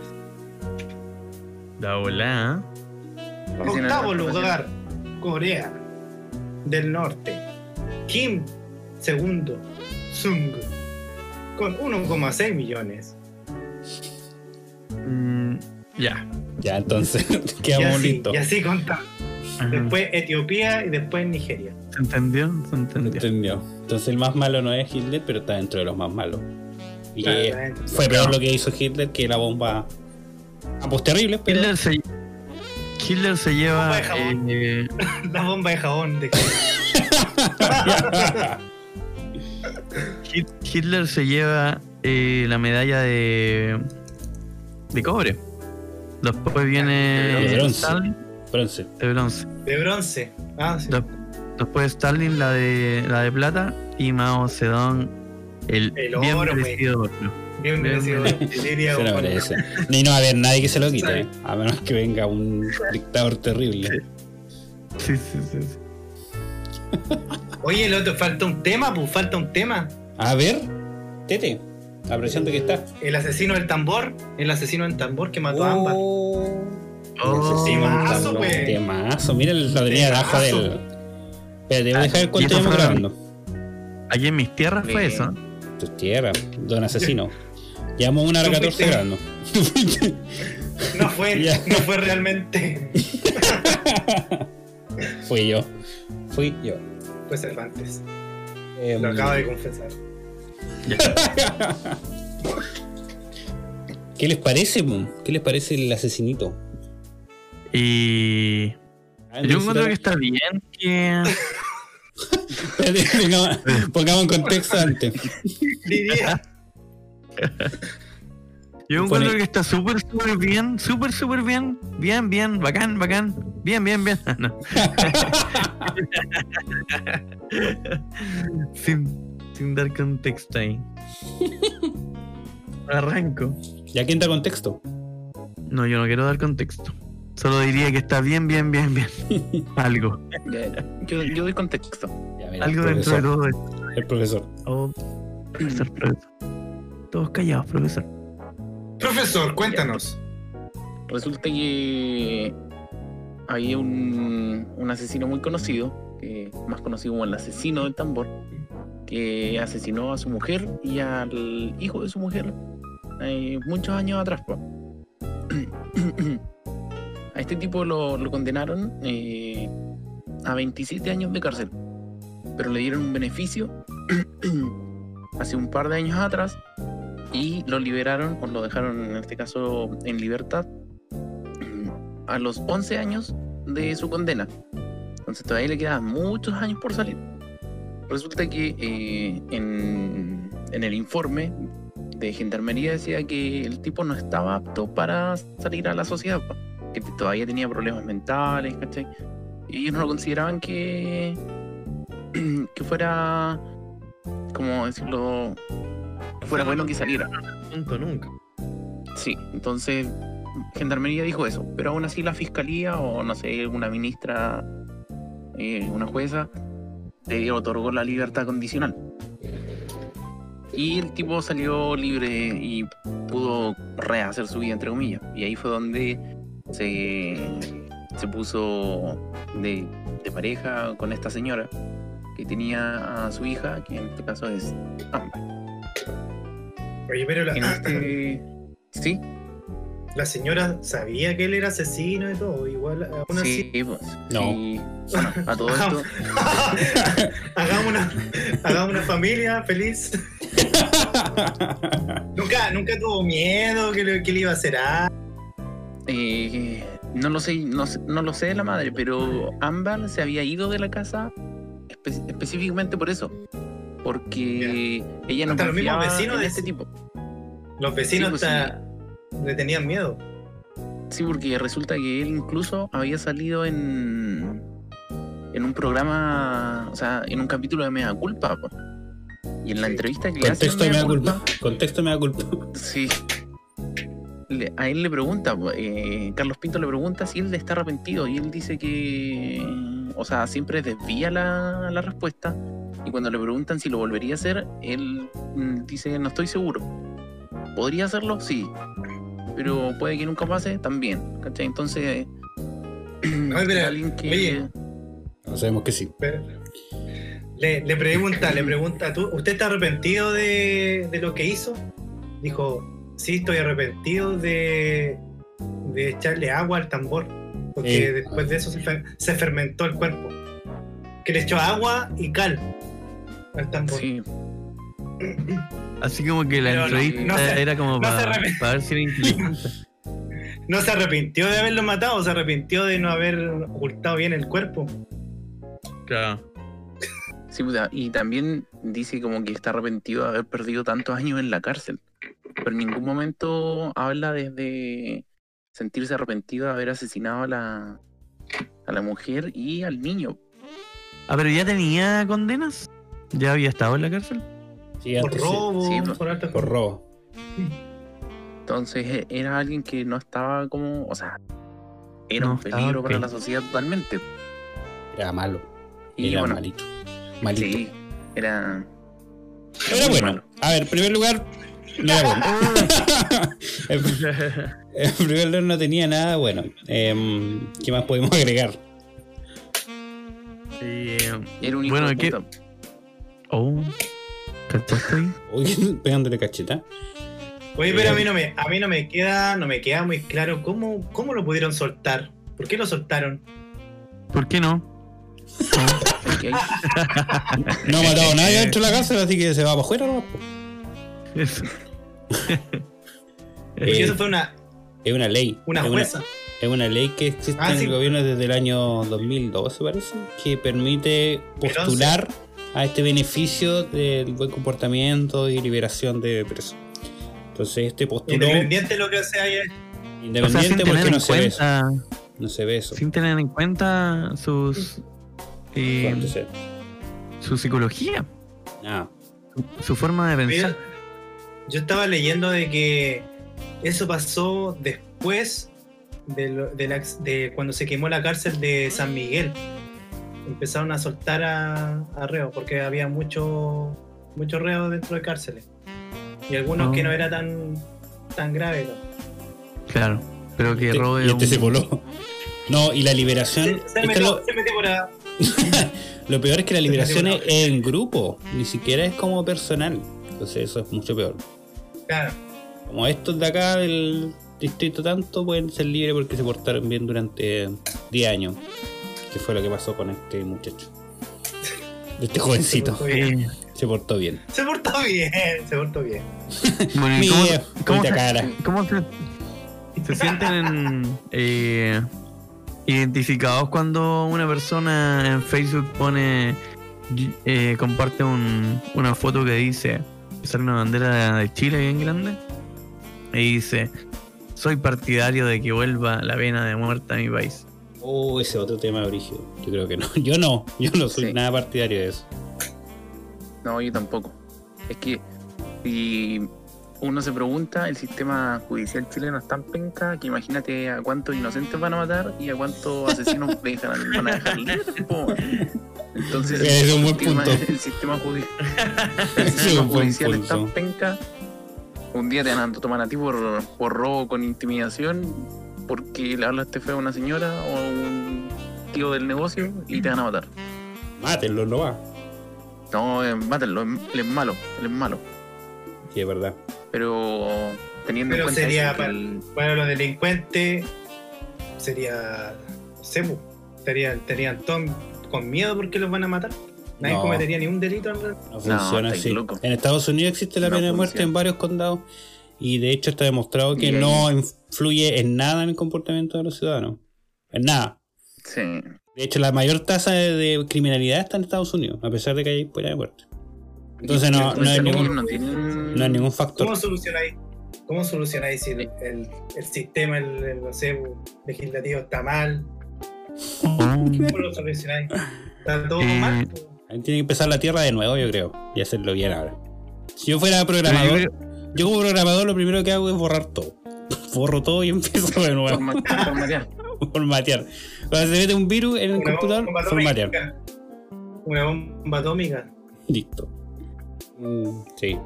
La ola. Dicen Octavo lugar, Corea del Norte. Kim, segundo, Sung, con 1,6 millones. Mm, ya. Ya, entonces, así, listos. y así contamos. Ajá. Después Etiopía y después Nigeria. ¿Se entendió? Se entendió. Entendió. Entonces el más malo no es Hitler, pero está dentro de los más malos. Y Claro, eh, fue peor lo que hizo Hitler que la bomba. Ah, pues terrible, pero. Hitler se, Hitler se lleva. Bomba de jabón. eh, La bomba de jabón de Hit- Hitler se lleva eh, la medalla de. de cobre. Después viene De bronce. Stalin Bronce. de bronce. de bronce. Ah, sí. De- Después Stalin la de la de plata y Mao Zedong el, El bien oro, merecido oro. Bien Bien merecido. Se lo merece. Ni no va a haber nadie que se lo quite, eh, a menos que venga un dictador terrible. Sí, sí, sí. sí. Oye, el otro, falta un tema, pues falta un tema. A ver, Tete, apreciando que está. El asesino del tambor. El asesino del tambor que mató a Ámbar. Oh, Oh, temazo, pues. Temazo. Mira la tenía debajo del. Espérate, voy a dejar el ¿Y cuento fue- grabando. Aquí en mis tierras fue Bien. eso. Tu tierra, don asesino. Llevamos una hora Tú 14 fuiste. grabando. No fue, no fue realmente. Fui yo. Fui yo. Fue Cervantes. Em, Lo acaba de confesar. ¿Qué les parece? ¿Qué les parece el asesinito? Y yo encuentro que está bien que pongamos- en contexto antes. Yo encuentro que está súper súper bien, súper súper bien, bien bien, bacán, bacán, bien bien bien. No. sin, sin dar contexto ahí. Arranco. ¿Ya quién da contexto? No, yo no quiero dar contexto. Solo diría que está bien, bien, bien, bien. Algo. Yo, yo doy contexto. Ya, mira, Algo dentro de todo esto. El profesor. Oh, profesor, profesor. Todos callados, profesor. Profesor, cuéntanos. Resulta que había un, un asesino muy conocido, más conocido como el asesino del tambor, que asesinó a su mujer y al hijo de su mujer eh, muchos años atrás. A este tipo lo, condenaron eh, a 27 años de cárcel, pero le dieron un beneficio hace un par de años atrás y lo liberaron, o lo dejaron en este caso en libertad a los 11 años de su condena. Entonces todavía le quedan muchos años por salir. Resulta que eh, en, en el informe de gendarmería decía que el tipo no estaba apto para salir a la sociedad, que todavía tenía problemas mentales, ¿cachai? Y ellos no lo consideraban que, que fuera, como decirlo, que fuera bueno que saliera. Punto nunca. Sí, entonces Gendarmería dijo eso, pero aún así la fiscalía o no sé, una ministra, eh, una jueza, le otorgó la libertad condicional. Y el tipo salió libre y pudo rehacer su vida, entre comillas. Y ahí fue donde se, se puso de, de pareja con esta señora que tenía a su hija, que en este caso es Amber. Oye, pero En la, este... Sí, la señora sabía que él era asesino y todo. Igual, aún así. Sí, pues. No. sí. Bueno, a todo esto. hagamos, una, hagamos una familia feliz. nunca, nunca tuvo miedo que le, que le iba a hacer algo. eh, no lo sé, no, sé- no lo sé de la madre, pero Ámbar se había ido de la casa espe- específicamente por eso. Porque ella no Hasta los mismos confiaba vecinos en de- este tipo. Los vecinos pues hasta le tenían miedo. Sí, porque resulta que él incluso había salido en en un programa, o sea, en un capítulo de Mea Culpa. po. Y en la Sí. entrevista que le hacen Contexto me Mea da culpa. Contexto me da culpa. Sí. le- a él le pregunta, eh, Carlos Pinto le pregunta si él está arrepentido y él dice que, o sea, siempre desvía la, la respuesta y cuando le preguntan si lo volvería a hacer, él mm, dice no estoy seguro. ¿Podría hacerlo? Sí. Pero puede que nunca pase también. ¿Cachai? Entonces, Ay, pero, alguien que... oye. No sabemos que sí. Le, le pregunta, le pregunta, ¿tú, ¿usted está arrepentido de, de lo que hizo? Dijo, sí, estoy arrepentido de, de echarle agua al tambor. Porque Eh. después de eso se, fer- se fermentó el cuerpo. Que le echó agua y cal al tambor. Sí, Así como que la Pero entrevista no se- era como no para, ver si era inteligente. No se arrepintió de haberlo matado, se arrepintió de no haber ocultado bien el cuerpo. Claro. sí, puta, y también dice como que está arrepentido de haber perdido tantos años en la cárcel. Pero en ningún momento habla desde sentirse arrepentido de haber asesinado a la, a la mujer y al niño. Ah, pero ya tenía condenas. Ya había estado en la cárcel. Sí, Por robo, sí, no. por alto por robo. Entonces e- era alguien que no estaba como, o sea, era No un peligro para la sociedad totalmente. Era malo. Y era bueno, malito. Malito. sí, era... Era bueno. malo. A ver, en primer lugar, no era bueno. en, primer lugar, no tenía nada bueno. Em, ¿Qué más podemos agregar? Sí, eh, Era un hijo Bueno, de ¿qué- pegándole cacheta. Oye, pero a mí no me, a mí no me queda, no me queda muy claro cómo, cómo lo pudieron soltar. ¿Por qué lo soltaron? ¿Por qué no? No ha matado a nadie dentro de la cárcel, así que se va para afuera. ¿no? Eso. Eh, eso fue una, Es una ley. una es jueza. es una ley que existe Ah, en sí. el gobierno desde el año 2012, parece, que permite postular a este beneficio del buen comportamiento y liberación de presos. Entonces este postuló Independiente de lo que sea ahí. O sea, sin independiente tener porque en no se ve eso. cuenta, No se ve eso. sin tener en cuenta sus eh, ¿Cuánto se- su psicología, Ah, su, su forma de Mira, pensar. yo estaba leyendo de que eso pasó después de, lo- de la- de cuando se quemó la cárcel de San Miguel. Empezaron a soltar a, a reos porque había mucho muchos reos dentro de cárceles. Y algunos Oh. que no era tan, tan grave. ¿no? Claro, pero que este- robe y este un- se voló. No, y la liberación. Se, se metió, lo, se metió por a- lo peor es que la liberación es en grupo, ni siquiera es como personal. Entonces eso es mucho peor. Claro. Como estos de acá del distrito tanto pueden ser libres porque se portaron bien durante 10 años. Que fue lo que pasó con este muchacho. Este jovencito. Se portó bien. Se portó bien. Se portó bien, se portó bien. bueno, ¿y Mira, ¿cómo, se, cara. cómo se, se sienten eh, identificados cuando una persona en Facebook pone eh, comparte un- una foto que dice que sale una bandera de Chile bien grande y dice soy partidario de que vuelva la pena de muerte a mi país Oh, ese otro tema brígido. Yo creo que no. Yo no. Yo no soy Sí. nada partidario de eso. No, yo tampoco. Es que si uno se pregunta, el sistema judicial chileno es tan penca que imagínate a cuántos inocentes van a matar y a cuántos asesinos dejan, van a dejar libres, po. Entonces, es un buen punto. el sistema, judi- el es judicial es tan penca. Un día te van a tomar a ti por, por robo con intimidación porque le hablaste feo a una señora o a un tío del negocio y te van a matar. Mátenlo, no va. No, eh, mátenlo, él es malo, él es malo. Sí, es verdad. Pero teniendo Pero en cuenta sería para- el- Para los delincuentes sería. No sé, estarían todos con miedo porque los van a matar. Nadie No. cometería ningún delito en realidad. No funciona así. loco. En Estados Unidos existe la No pena de muerte en varios condados y de hecho está demostrado que no influye en nada en el comportamiento de los ciudadanos. En nada. sí, De hecho, la mayor tasa de, de criminalidad está en Estados Unidos, a pesar de que hay pena de muerte. Entonces no, no, hay ningún, no tienen- no hay ningún factor. ¿Cómo solucionáis? ¿Cómo solucionáis si el, el- el sistema, el, el, no sé, legislativo está mal? ¿Cómo lo solucionáis? ¿Está todo Eh, mal? Tiene que empezar la tierra de nuevo, yo creo, y hacerlo bien ahora. Si yo fuera programador, creo- yo como programador lo primero que hago es borrar todo. borro todo y empiezo de nuevo. Forma- formatear. formatear. Cuando se mete un virus en el Una computador, bomba formatear. Una bomba atómica. Listo. Mm, sí.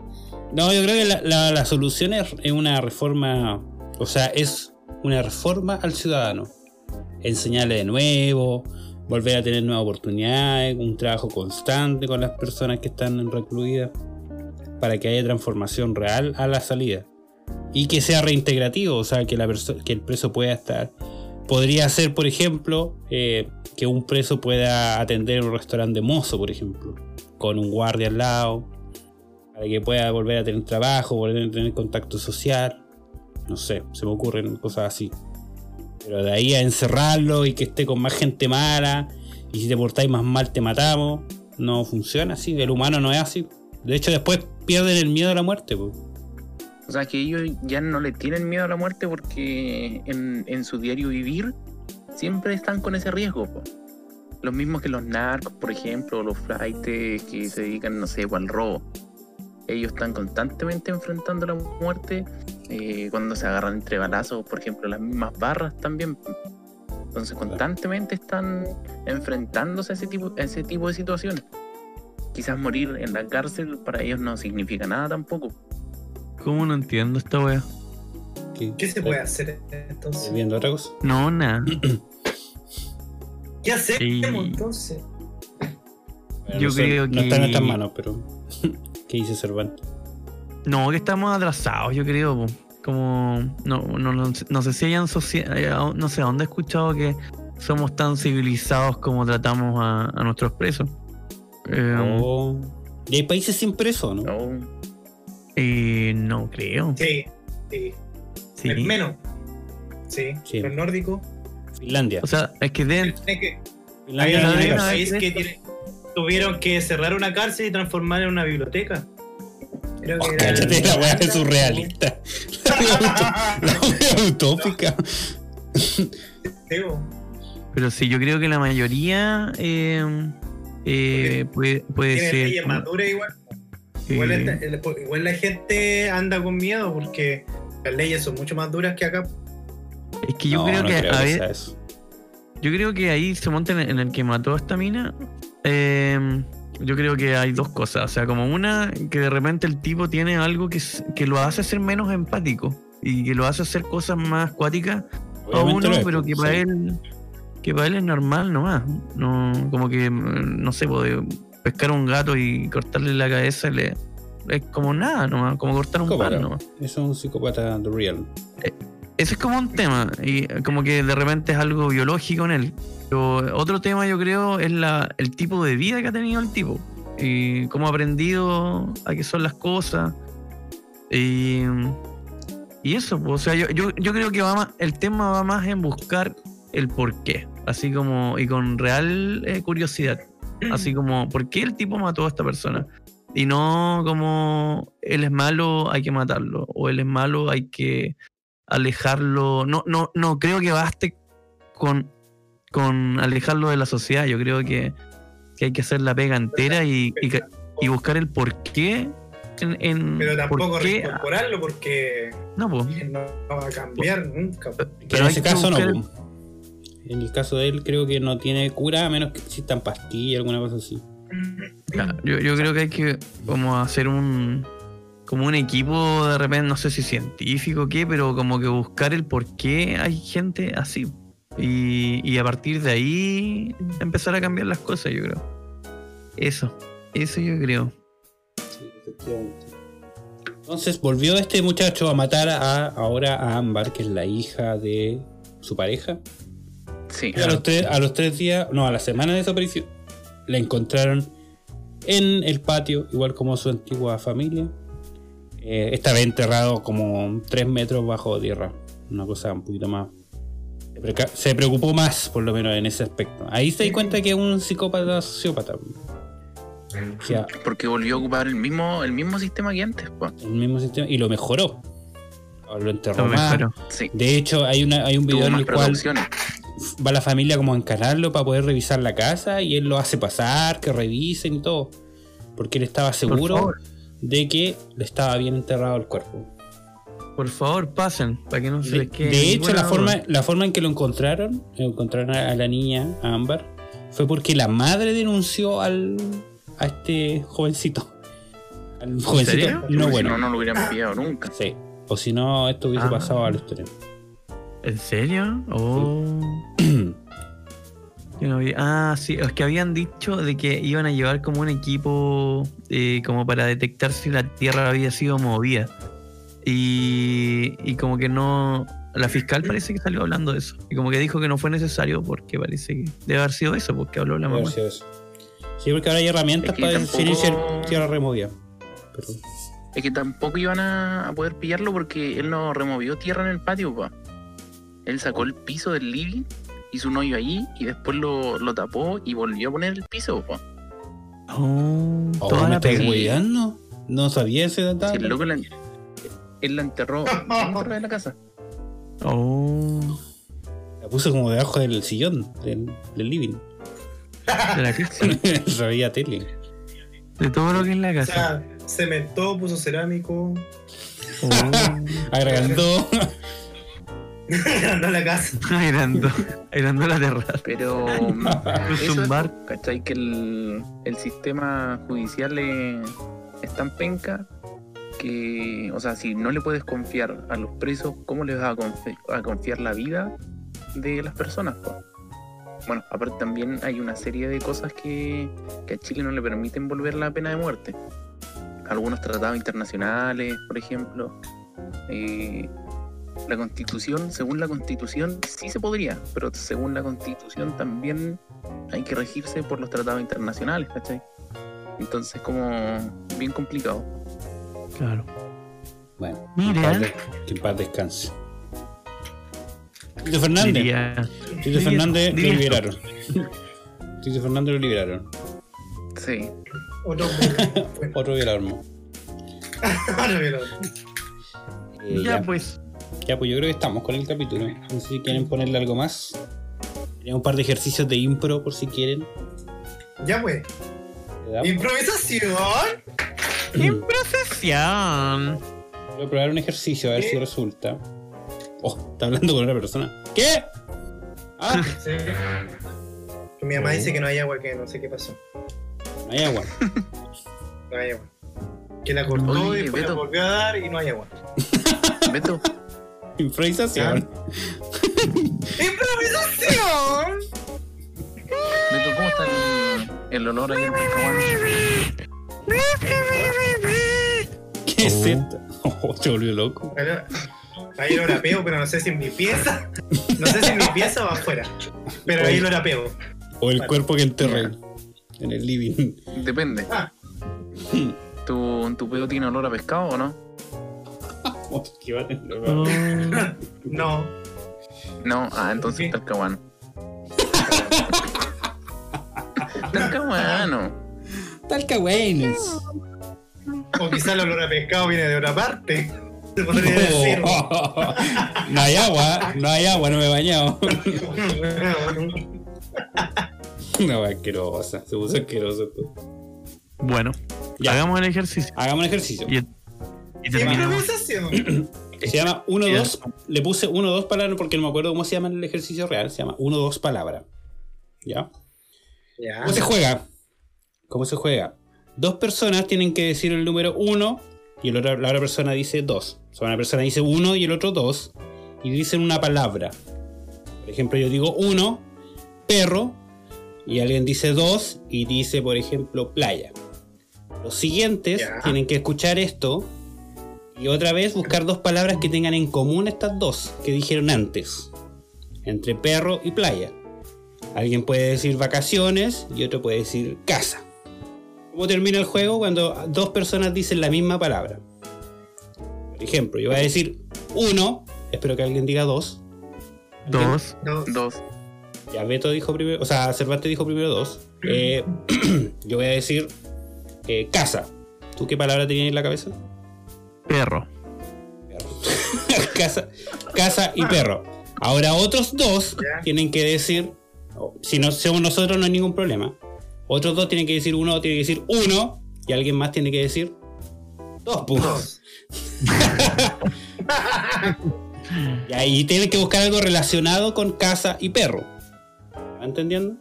No, yo creo que la, la- la solución es, es una reforma, o sea, es una reforma al ciudadano. Enseñarle de nuevo, volver a tener nuevas oportunidades, un trabajo constante con las personas que están recluidas, para que haya transformación real a la salida. Y que sea reintegrativo, o sea, que, la que el preso pueda estar. Podría ser, por ejemplo, eh, que un preso pueda atender un restaurante de mozo, por ejemplo con un guardia al lado, para que pueda volver a tener trabajo, volver a tener contacto social. No sé, se me ocurren cosas así. Pero de ahí a encerrarlo y que esté con más gente mala, y si te portáis más mal te matamos, no funciona así, el humano no es así. De hecho, después pierden el miedo a la muerte. po. O sea, que ellos ya no le tienen miedo a la muerte porque en, en su diario vivir siempre están con ese riesgo. po. Los mismos que los narcos, por ejemplo, o los flightes que se dedican, no sé, al robo. Ellos están constantemente enfrentando la muerte eh, cuando se agarran entre balazos, por ejemplo, las mismas barras también. Entonces constantemente están enfrentándose a ese tipo, a ese tipo de situaciones. Quizás morir en la cárcel para ellos no significa nada tampoco. ¿Cómo no entiendo esta wea? ¿Qué, ¿Qué se puede hacer ¿Estás entonces? viendo otra cosa? No, nada. ¿Qué hacemos Sí. entonces? Bueno, Yo no sé, creo No que- está en nuestras manos, pero. ¿Qué dice Cervantes? No, que estamos atrasados, yo creo. po. Como, no, no, no, no sé si hayan socia- eh, no sé a dónde he escuchado que somos tan civilizados como tratamos a, a nuestros presos. Eh, Oh. Y hay países sin preso, ¿no? No, eh, no creo. Sí, sí. Sí. Es menos. Sí, Sí. los nórdicos. Finlandia. O sea, es que deben, Es que hay Finlandia no, no tiene no, un cárcel. país que tiene- tuvieron que cerrar una cárcel y transformarla en una biblioteca. Creo que Oh, era- cállate, la weá es surrealista. La weá utópica. Pero sí, yo creo que la mayoría eh, eh, puede, puede Tiene ser. leyes más duras igual. Igual, eh, esta- igual la gente anda con miedo porque las leyes son mucho más duras que acá. es que yo No, creo no que, creo a que ver. Yo creo que ahí se monta en, en el que mató a esta mina. eh, yo creo que hay dos cosas. O sea, como una, que de repente el tipo tiene algo que, que lo hace ser menos empático y que lo hace hacer cosas más cuáticas a uno, pero pues, que para sí. él que para él es normal nomás. No, como que, mm, no sé, puede pescar un gato y cortarle la cabeza le, es como nada nomás, como cortar un Psicópata. pan nomás. Eso es un psicópata the real. Ese es como un tema, y como que de repente es algo biológico en él. Pero otro tema yo creo es la, el tipo de vida que ha tenido el tipo. Y cómo ha aprendido a qué son las cosas. Y, y eso, pues, o sea, yo, yo, yo creo que va más, el tema va más en buscar el por qué. Así como, y con real eh, curiosidad. Así como, ¿por qué el tipo mató a esta persona? Y no como él es malo, hay que matarlo. O él es malo, hay que alejarlo. No, no, no creo que baste con, con alejarlo de la sociedad. Yo creo que, que hay que hacer la pega entera y, y, buscar el por qué. En, en Pero tampoco reincorporarlo porque No, pues. no va a cambiar nunca. Que Pero en ese caso no. En el caso de él creo que no tiene cura a menos que existan pastillas, alguna cosa así. Yo, yo creo que hay que como hacer un como un equipo de repente, no sé si científico o qué, pero como que buscar el por qué hay gente así. Y, y a partir de ahí empezar a cambiar las cosas, yo creo. Eso, eso yo creo. Sí, efectivamente. Entonces volvió este muchacho a matar a ahora a Ámbar, que es la hija de su pareja. Sí. Y a los, tres, a los tres días, no, a la semana de desaparición, la encontraron en el patio, igual como su antigua familia. Eh, esta vez enterrado como 3 metros bajo tierra. Una cosa un poquito más. se preocupó más, por lo menos, en ese aspecto. Ahí se di cuenta que es un psicópata sociópata. O sea, Porque volvió a ocupar el mismo, el mismo sistema que antes. po. el mismo sistema y lo mejoró. Lo enterró Lo más. mejoró. Sí. De hecho, hay, una, hay un video Tuvo en el cual producciones. Va la familia como a encararlo para poder revisar la casa y él lo hace pasar, que revisen y todo. Porque él estaba seguro de que le estaba bien enterrado el cuerpo. Por favor, pasen, para que no se De, les quede. de hecho, la forma, la forma en que lo encontraron, encontraron a, a la niña, a Ámbar, fue porque la madre denunció al a este jovencito. Al jovencito. serio? No, Si bueno. no, no lo hubieran pillado nunca. Sí. O si no, esto hubiese Ah. pasado a los trenes. ¿En serio? Oh. Yo no vi- Ah, sí, es que habían dicho de que iban a llevar como un equipo eh, como para detectar si la Tierra había sido movida. Y, y como que no... La fiscal parece que salió hablando de eso. Y como que dijo que no fue necesario porque parece que debe haber sido eso, porque habló la Debe mamá. haber sido eso. Sí, porque ahora hay herramientas Es que para definir si tampoco- es tierra removida. Pero, Es que tampoco iban a, a poder pillarlo porque él no removió tierra en el patio, pa. Él sacó el piso del living, hizo un hoyo allí y después lo, lo tapó y volvió a poner el piso, pa. Oh, oh, toda ¿me la estás? No sabía ese detalle. Si el loco la- él la enterró dentro de la casa. Oh, La puso como debajo del sillón del, del living. de la casa. Sabía tele. De todo lo que es la O casa. sea, cementó, puso cerámico, Oh, Agrandó. Andó a la casa. airando, airando la terraza. Pero Puso eso un es, bar. ¿cachai? Que el, el sistema judicial es, es tan penca que, o sea, si no le puedes confiar a los presos, ¿cómo les vas a, confi- a confiar la vida de las personas? po? Bueno, aparte también hay una serie de cosas que, que a Chile no le permiten volver la pena de muerte. Algunos tratados internacionales, por ejemplo. Eh, la constitución, según la constitución, sí se podría, pero según la constitución también hay que regirse por los tratados internacionales, ¿cachai? Entonces como bien complicado. Claro. Bueno, Mira. que en paz de- que en paz descanse. Tito Fernández. Diría, Tito diría Fernández eso, lo diría eso. liberaron. Tito Fernández lo liberaron. Sí. Otro. Otro violador. Otro violador. Eh, Ya ya, pues. Ya, pues yo creo que estamos con el capítulo. No sé si quieren ponerle algo más. Tenía un par de ejercicios de impro por si quieren. Ya pues. ¿Le damos? Improvisación. Voy a probar un ejercicio a ver si resulta. Oh, está hablando con otra persona. ¿Qué? Ah, Sí. Mi mamá dice que no hay agua, que no sé qué pasó. no hay agua. No hay agua. Que la cortó Oye, y después la volvió a dar y no hay agua. Beto, Improvisación. ¡Improvisación! Beto, ¿cómo está el, el olor ahí en? ¿Qué es esto? Oh, se volvió loco. Ahí- Ahí lo rapeo, pero no sé si en mi pieza. No sé si en mi pieza o afuera. Pero ahí lo rapeo. O el Vale. cuerpo que enterré en el living. Depende. Ah. ¿Tu, ¿Tu pedo tiene olor a pescado o no? No. No, ah, entonces. Talcahuano. Talcahuano. Talcahuenes. O quizá el olor a pescado viene de otra parte. Se podría decir. Oh. No hay agua, no hay agua, no me he bañado. Una wea asquerosa, se puso asqueroso. Bueno, Ya. hagamos el ejercicio. Hagamos un ejercicio. Y. Improvisación. Se llama 1-2. Le puse 1-2 palabras porque no me acuerdo cómo se llama en el ejercicio real. Se llama 1-2 palabra. ¿Ya? Ya. ¿Cómo se juega? ¿Cómo se juega? Dos personas tienen que decir el número 1 y el otro- la otra persona dice 2. O sea, una persona dice 1 y el otro 2 y dicen una palabra. Por ejemplo, yo digo 1, perro, y alguien dice 2 y dice, por ejemplo, playa. Los siguientes tienen que escuchar esto y otra vez buscar dos palabras que tengan en común estas dos que dijeron antes. Entre perro y playa. Alguien puede decir vacaciones y otro puede decir casa. ¿Cómo termina el juego? Cuando dos personas dicen la misma palabra. Por ejemplo, yo voy a decir uno, espero que alguien diga dos. Dos. Dos. Dos. Ya Beto dijo primero, o sea, Cervantes dijo primero dos. Eh, yo voy a decir eh, casa. ¿Tú qué palabra tenías en la cabeza? Perro. Perro. casa, casa y perro. Ahora otros dos Ya. tienen que decir, si no somos nosotros no hay ningún problema. Otros dos tienen que decir uno, tiene que decir uno, y alguien más tiene que decir dos puntos. Dos. Y ahí tienes que buscar algo relacionado con casa y perro. ¿Va entendiendo?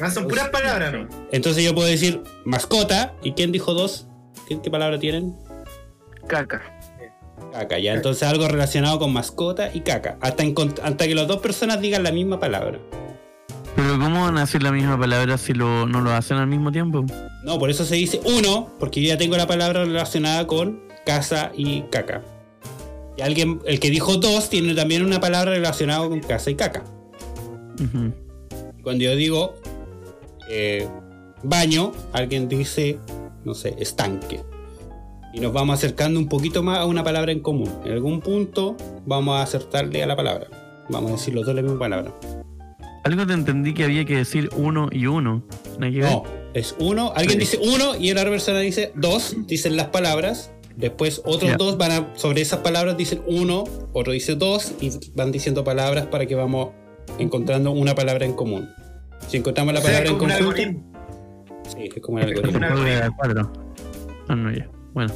Ah, son puras palabras, ¿no? Entonces yo puedo decir mascota. ¿Y quién dijo dos? ¿Qué, qué palabra tienen? Caca. Caca, ya. Entonces algo relacionado con mascota y caca. Hasta, hasta que las dos personas digan la misma palabra. Pero ¿cómo van a decir la misma palabra si lo, no lo hacen al mismo tiempo? No, por eso se dice uno, porque yo ya tengo la palabra relacionada con casa y caca. Y alguien, el que dijo dos, tiene también una palabra relacionada con casa y caca. Cuando yo digo eh, baño, alguien dice, no sé, estanque. Y nos vamos acercando un poquito más a una palabra en común. En algún punto vamos a acertarle a la palabra. Vamos a decir los dos la misma palabra. Algo te entendí que había que decir uno y uno. ¿No? No, es uno. Alguien Sí. dice uno y otra persona dice dos. Dicen las palabras. Después otros dos van a, sobre esas palabras dicen uno, otro dice dos y van diciendo palabras para que vamos encontrando una palabra en común. Si encontramos la O sea, palabra en como algoritmo. sí, es como Es algoritmo. juego de cuatro. Ah, no, ya. Bueno.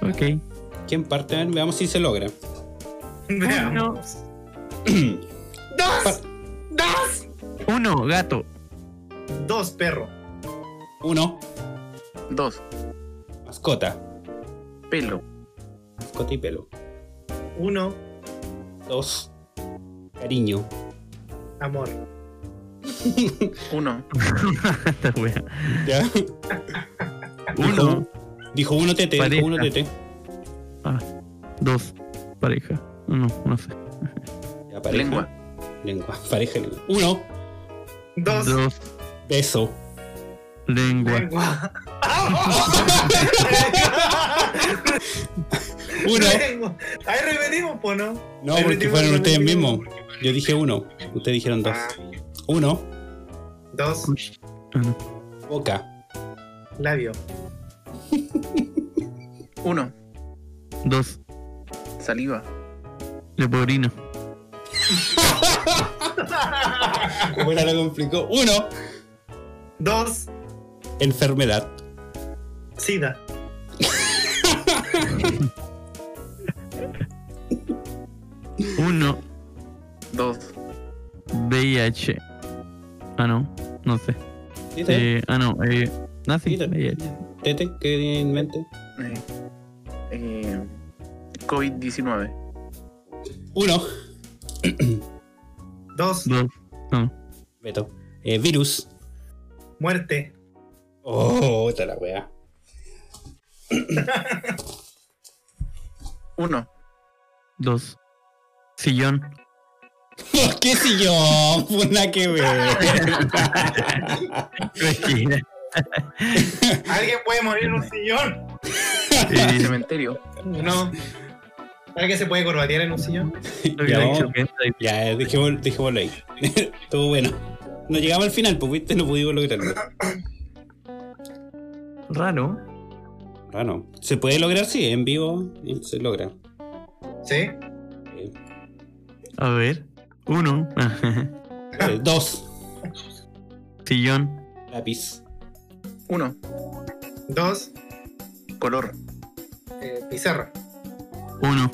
Ok. ¿Quién parte? A ver, veamos si se logra. Veamos. Pa- ¡Dos! ¡Dos! Uno, gato. Dos, perro. Uno, Dos. mascota. Pelo. Mascota y pelo. Uno, Dos, cariño. amor. Uno. ¿Ya? Uno, Dijo uno tete, Pareja. dijo uno tete. dos, pareja. No, no sé. Ya, pareja. Lengua. Lengua. Pareja, lengua. Uno, Dos. Dos, beso. lengua. Lengua. Uno. Lengua. Ahí repetimos, po, ¿no? No, Ahí porque fueron ustedes mismos. Yo dije uno. Ustedes dijeron dos. Ah, Uno, dos. Ah, boca. labio. Uno. Dos, Saliva. leporino. ¿Cómo era lo complicó? Uno, Dos, enfermedad. sida. Uno, Dos. VIH. Ah, no. No sé. Eh, ah, no. Eh, ah, sí, Tete. VIH. ¿Tete? ¿Qué tiene en mente? Eh, eh, COVID-19. Uno, Dos, Dos. No. Beto. Eh, virus. muerte. Oh, esta la wea. Uno. Dos. Sillón. ¿Por qué si yo? Pues que ver. ¿Alguien puede morir en un sillón? Eh, Cementerio. No. ¿Alguien se puede corbatear en un sillón? Ya, dejémoslo, dejémoslo ahí. Estuvo bueno. No llegamos al final, pues viste, no pudimos lograrlo. Raro. No. ¿Se puede lograr? Sí, en vivo se logra. ¿Sí? A ver. Uno. eh, dos, Sillón. lápiz. Uno. Dos, Color. Pizarra. Uno.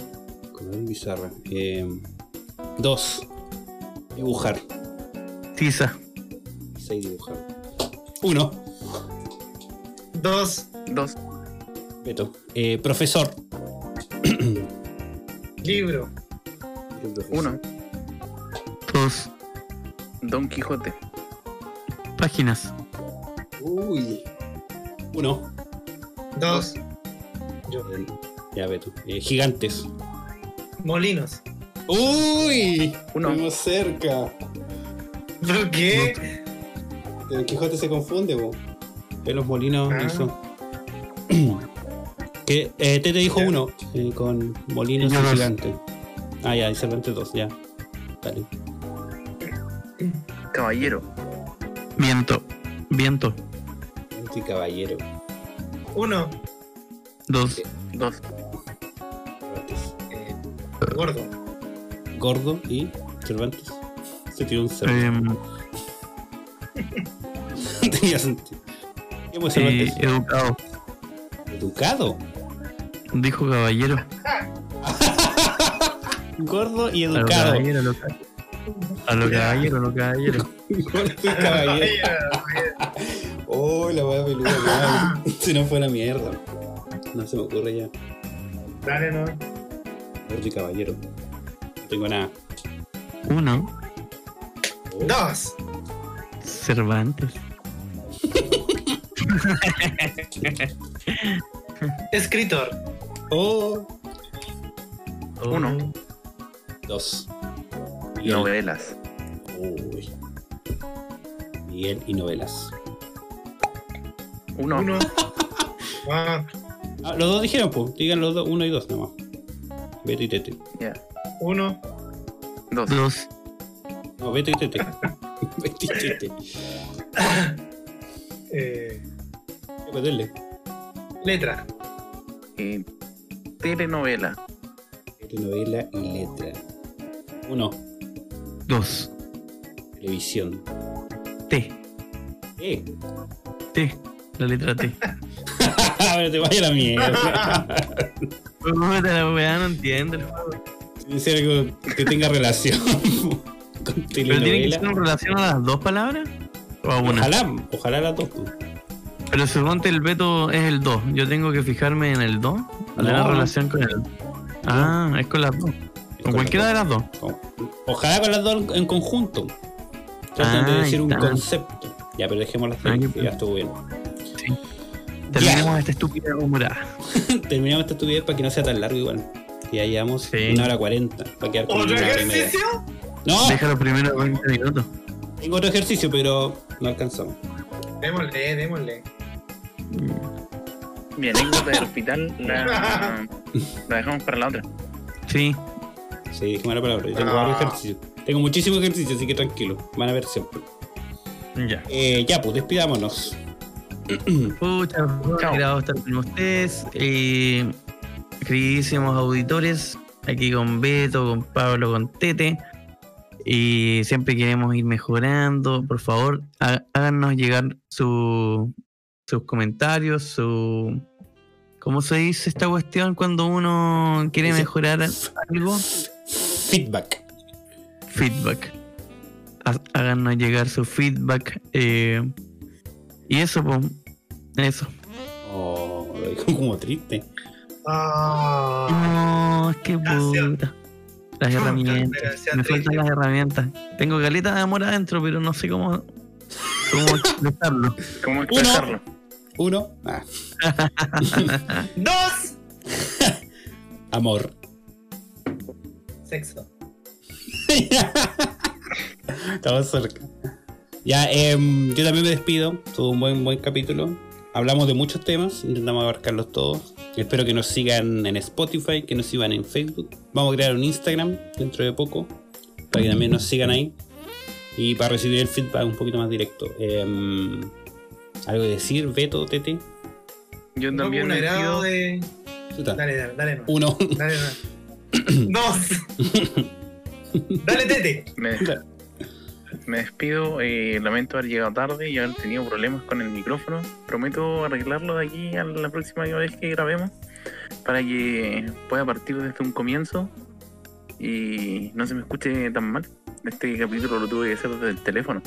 Color bizarra. Eh, dos, dibujar. Tiza. Seis, dibujar. Uno, Dos, Dos. Beto. Eh, profesor. libro. Uno. Dos. Don Quijote. Páginas. Uy. Uno. Dos, yo. Ya, Beto. Eh, gigantes. Molinos. Uy. Uno. Estuvimos cerca. ¿Por qué? El Quijote se confunde, po. En los molinos Ah. hizo. que eh, Tete dijo Ya. uno eh, con molinos Y y gigantes. Ah, ya, y Cervantes dos, ya. Dale. Caballero. Viento. Viento. Anti caballero. Uno, Dos. Dos. Cervantes. eh, gordo. Gordo y Cervantes. Se tiró un. Em, Tenía sentido. ¿Qué fue Cervantes? educado. Educado. Dijo caballero. Gordo y A lo educado. caballero, a lo ca- a lo caballero, a lo caballero. Gordo y caballero. Oh, la weá peluda. Se nos fue la mierda. No se me ocurre ya. Dale, no. Y caballero. No tengo nada. Uno, Oh. Dos. Cervantes. Escritor. Oh. Uno. Dos. Novelas. Uy. Miguel y novelas. Uno. Uno. Ah, Ah, los dos dijeron, pues. Digan los dos, uno y dos nomás. Beto y Tete. Ya. uno. Dos. Dos, No, Beto y Tete. Beto y Tete. Eh, Pues dele. letra. Eh, telenovela. Telenovela y letra. Uno. dos, Televisión. T, Eh. T, la letra T. Pero te vaya la mierda. Puta, la weá no entiendo el juego. Dice algo que tenga relación con ¿Pero tiene que telenovela. ser en relación a las dos palabras? ¿O a una? Ojalá, ojalá las dos. pues. Pero suponte el veto es el 2. Yo tengo que fijarme en el 2. No. Tener relación con el. Ah, es con las dos. Con Con cualquiera de las dos. Ojalá con las dos en conjunto. Traten de Ah, decir ahí un concepto. Ya, pero dejémoslas Ah, ahí, qué que ya estuvo bien. Terminemos esta estúpida humorada. Terminamos esta estupidez para que no sea tan largo igual. Que ya llevamos Sí. una hora cuarenta. Para quedar con ¿Otro una hora y media. ejercicio? No, Déjalo primero 20 minutos. tengo otro ejercicio, pero no alcanzamos. Démosle, démosle. Mi anécdota del hospital la, la dejamos para la otra. Sí. Sí, dijimos la palabra. Yo tengo Ah. varios ejercicios. Tengo muchísimos ejercicios, así que tranquilo. Van a ver siempre. Ya. Eh, ya, pues despidámonos. Pucha, agrado estar con ustedes. Eh, queridísimos auditores, aquí con Beto, con Pablo, con Tete. Y siempre queremos ir mejorando. Por favor, há- háganos llegar su, sus comentarios, su. ¿Cómo se dice esta cuestión cuando uno quiere mejorar algo? Feedback. Feedback. Há- Háganos llegar su feedback. eh, y eso, pues. Eso. Oh, lo dijo como triste. Ah. No, es que puta. Las herramientas. Me triste. faltan las herramientas. Tengo caleta de amor adentro, pero no sé cómo, cómo expresarlo. ¿Cómo expresarlo? Uno. Ah, Dos. amor. Sexo. Estamos cerca. Ya, em, yo también me despido. Tuvo un buen, buen capítulo. Hablamos de muchos temas, intentamos abarcarlos todos. Espero que nos sigan en Spotify, que nos sigan en Facebook. Vamos a crear un Instagram dentro de poco, para que también nos sigan ahí. Y para recibir el feedback un poquito más directo. Em, ¿Algo que decir, Beto, Tete? Yo también me agrado despido. de. Chuta. Dale, dale, dale. no. Uno. Dale, no. Dos. Dale, tete. Me, me despido. eh, lamento haber llegado tarde y haber tenido problemas con el micrófono. Prometo arreglarlo de aquí a la próxima vez que grabemos para que pueda partir desde un comienzo y no se me escuche tan mal. Este capítulo lo tuve que hacer desde el teléfono.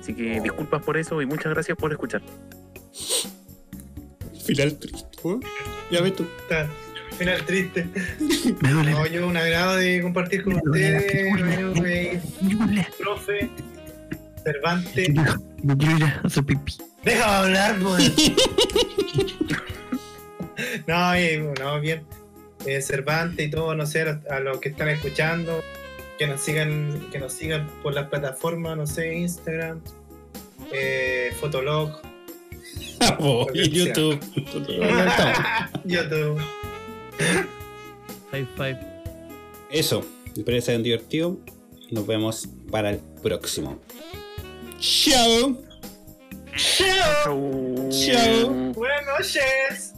Así que disculpas por eso y muchas gracias por escuchar. Final triste. ¿eh? Ya ves tú. Final triste. Me duele. No, yo un agrado de compartir con ustedes, me duele, profe, Cervantes. Me quiero ir a hacer pipí. Déjame hablar, pues. no, eh, no, bien. Eh, Cervantes y todo, no sé, a, los que están escuchando, que nos sigan, que nos sigan por las plataformas, no sé, Instagram, eh, Fotolog, Oh, y YouTube. YouTube. High five. Eso, espero que se hayan divertido. Nos vemos para el próximo. Chao. Chao. Chao. Buenas noches.